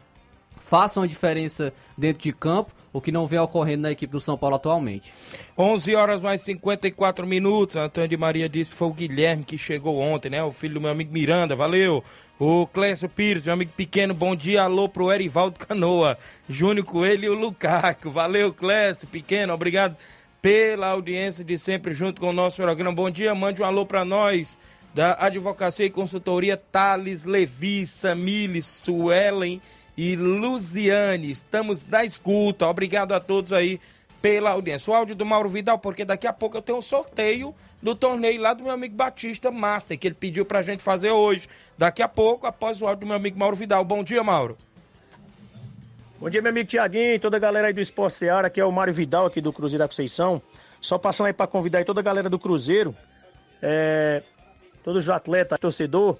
façam a diferença dentro de campo, o que não vem ocorrendo na equipe do São Paulo atualmente. 11 horas mais 54 minutos. Antônio de Maria disse que foi o Guilherme que chegou ontem, né? O filho do meu amigo Miranda, valeu. O Clécio Pires, meu amigo pequeno, bom dia. Alô pro Erivaldo Canoa, Júnior Coelho e o Lucaco. Valeu, Clécio, pequeno, obrigado pela audiência de sempre junto com o nosso programa. Bom dia, mande um alô para nós da Advocacia e Consultoria Thales Levi, Samile, Suelen e Luziane. Estamos na escuta. Obrigado a todos aí pela audiência. O áudio do Mauro Vidal, porque daqui a pouco eu tenho um sorteio do torneio lá do meu amigo Batista Master, que ele pediu pra gente fazer hoje. Daqui a pouco, após o áudio do meu amigo Mauro Vidal. Bom dia, Mauro. Bom dia, meu amigo Tiaguinho e toda a galera aí do Esporte Seara, aqui é o Mário Vidal, aqui do Cruzeiro da Conceição. Só passando aí para convidar toda a galera do Cruzeiro, é, todos os atletas, torcedor,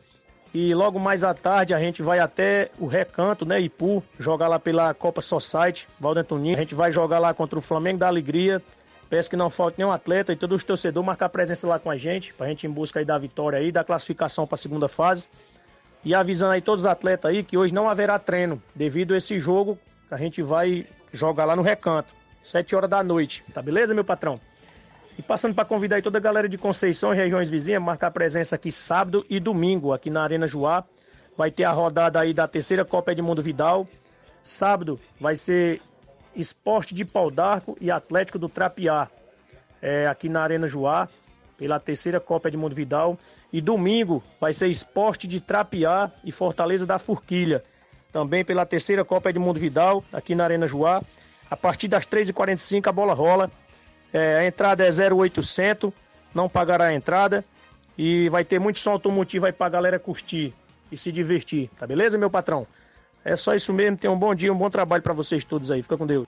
e logo mais à tarde a gente vai até o Recanto, né, Ipu, jogar lá pela Copa Society, Valdo Antoninho. A gente vai jogar lá contra o Flamengo da Alegria. Peço que não falte nenhum atleta e todos os torcedores marcar presença lá com a gente, pra gente em busca aí da vitória aí, da classificação para a segunda fase. E avisando aí todos os atletas aí que hoje não haverá treino, devido a esse jogo que a gente vai jogar lá no recanto, 7 horas da noite. Tá beleza, meu patrão? E passando para convidar aí toda a galera de Conceição e regiões vizinhas, marcar presença aqui sábado e domingo, aqui na Arena Joá. Vai ter a rodada aí da terceira Copa Edmundo Vidal. Sábado vai ser Esporte de Pau d'Arco e Atlético do Trapiá, é, aqui na Arena Joá, pela terceira Copa Edmundo Vidal. E domingo vai ser Esporte de Trapiá e Fortaleza da Forquilha. Também pela terceira Copa Edmundo Vidal, aqui na Arena Joá. A partir das 3h45 a bola rola. É, a entrada é 0800 não pagará a entrada e vai ter muito som automotivo aí pra galera curtir e se divertir, tá beleza, meu patrão? É só isso mesmo, tenham um bom dia, um bom trabalho para vocês todos aí. Fica com Deus.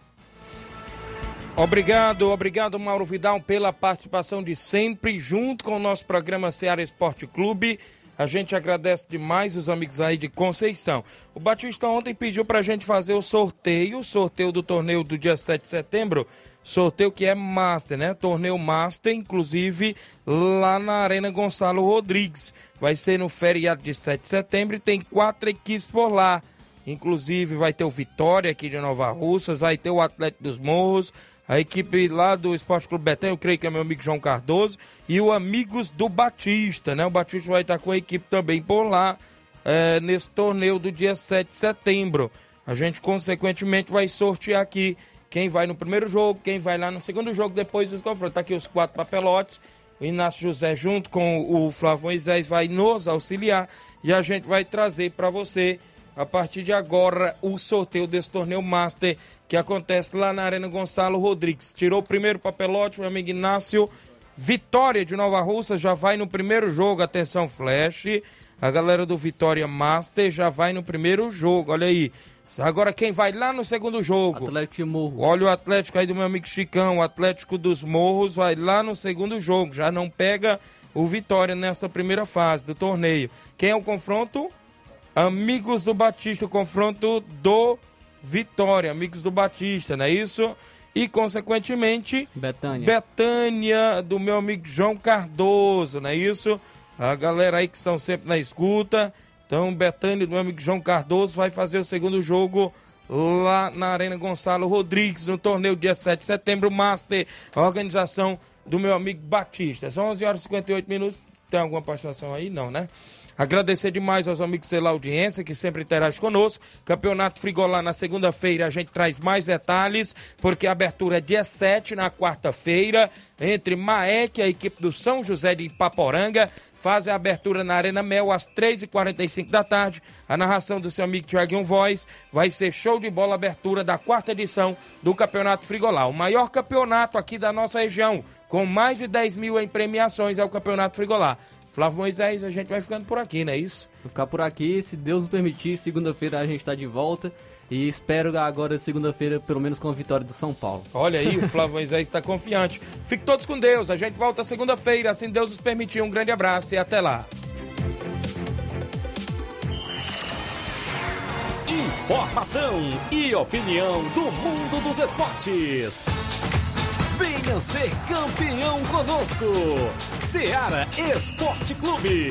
Obrigado, obrigado Mauro Vidal pela participação de sempre junto com o nosso programa Ceará Esporte Clube. A gente agradece demais os amigos aí de Conceição. O Batista ontem pediu pra gente fazer o sorteio, o sorteio do torneio do dia 7 de setembro. Sorteio que é Master, né? Torneio Master, inclusive lá na Arena Gonçalo Rodrigues. Vai ser no feriado de 7 de setembro e tem quatro equipes por lá. Inclusive vai ter o Vitória aqui de Nova Russas, vai ter o Atlético dos Morros, a equipe lá do Esporte Clube Betão, eu creio que é meu amigo João Cardoso, e o Amigos do Batista, né? O Batista vai estar com a equipe também por lá, é, nesse torneio do dia 7 de setembro. A gente, consequentemente, vai sortear aqui quem vai no primeiro jogo, quem vai lá no segundo jogo, depois dos confrontos. Tá aqui os quatro papelotes. O Inácio José, junto com o Flávio Moisés, vai nos auxiliar e a gente vai trazer para você a partir de agora o sorteio desse torneio Master que acontece lá na Arena Gonçalo Rodrigues. Tirou o primeiro papelote, meu amigo Inácio. Vitória de Nova Russa já vai no primeiro jogo. Atenção, Flash. A galera do Vitória Master já vai no primeiro jogo. Olha aí. Agora quem vai lá no segundo jogo? Atlético de Morros. Olha o Atlético aí do meu amigo Chicão. O Atlético dos Morros vai lá no segundo jogo. Já não pega o Vitória nesta primeira fase do torneio. Quem é o confronto? Amigos do Batista, o confronto do Vitória, Amigos do Batista, não é isso? E, consequentemente, Betânia. Betânia, do meu amigo João Cardoso, não é isso? A galera aí que estão sempre na escuta. Então, Betânia, do meu amigo João Cardoso, vai fazer o segundo jogo lá na Arena Gonçalo Rodrigues, no torneio dia 7 de setembro, Master, organização do meu amigo Batista. São 11 horas e 58 minutos. Tem alguma participação aí? Não, né? Agradecer demais aos amigos pela audiência que sempre interage conosco. Campeonato Frigolá na segunda-feira a gente traz mais detalhes, porque a abertura é dia 7 na quarta-feira, entre Maek e a equipe do São José de Ipaporanga. Fazem a abertura na Arena Mel às 3h45 da tarde. A narração do seu amigo Tiaguinho Voz vai ser show de bola abertura da quarta edição do Campeonato Frigolá. O maior campeonato aqui da nossa região, com mais de 10 mil em premiações, é o Campeonato Frigolá. Flávio Moisés, a gente vai ficando por aqui, não é isso? Vou ficar por aqui, se Deus permitir, segunda-feira a gente está de volta. E espero agora, segunda-feira, pelo menos com a vitória do São Paulo. Olha aí, o Flávio Moisés está confiante. Fique todos com Deus. A gente volta segunda-feira, assim Deus nos permitir. Um grande abraço e até lá. Informação e opinião do mundo dos esportes. Venha ser campeão conosco. Seara Esporte Clube.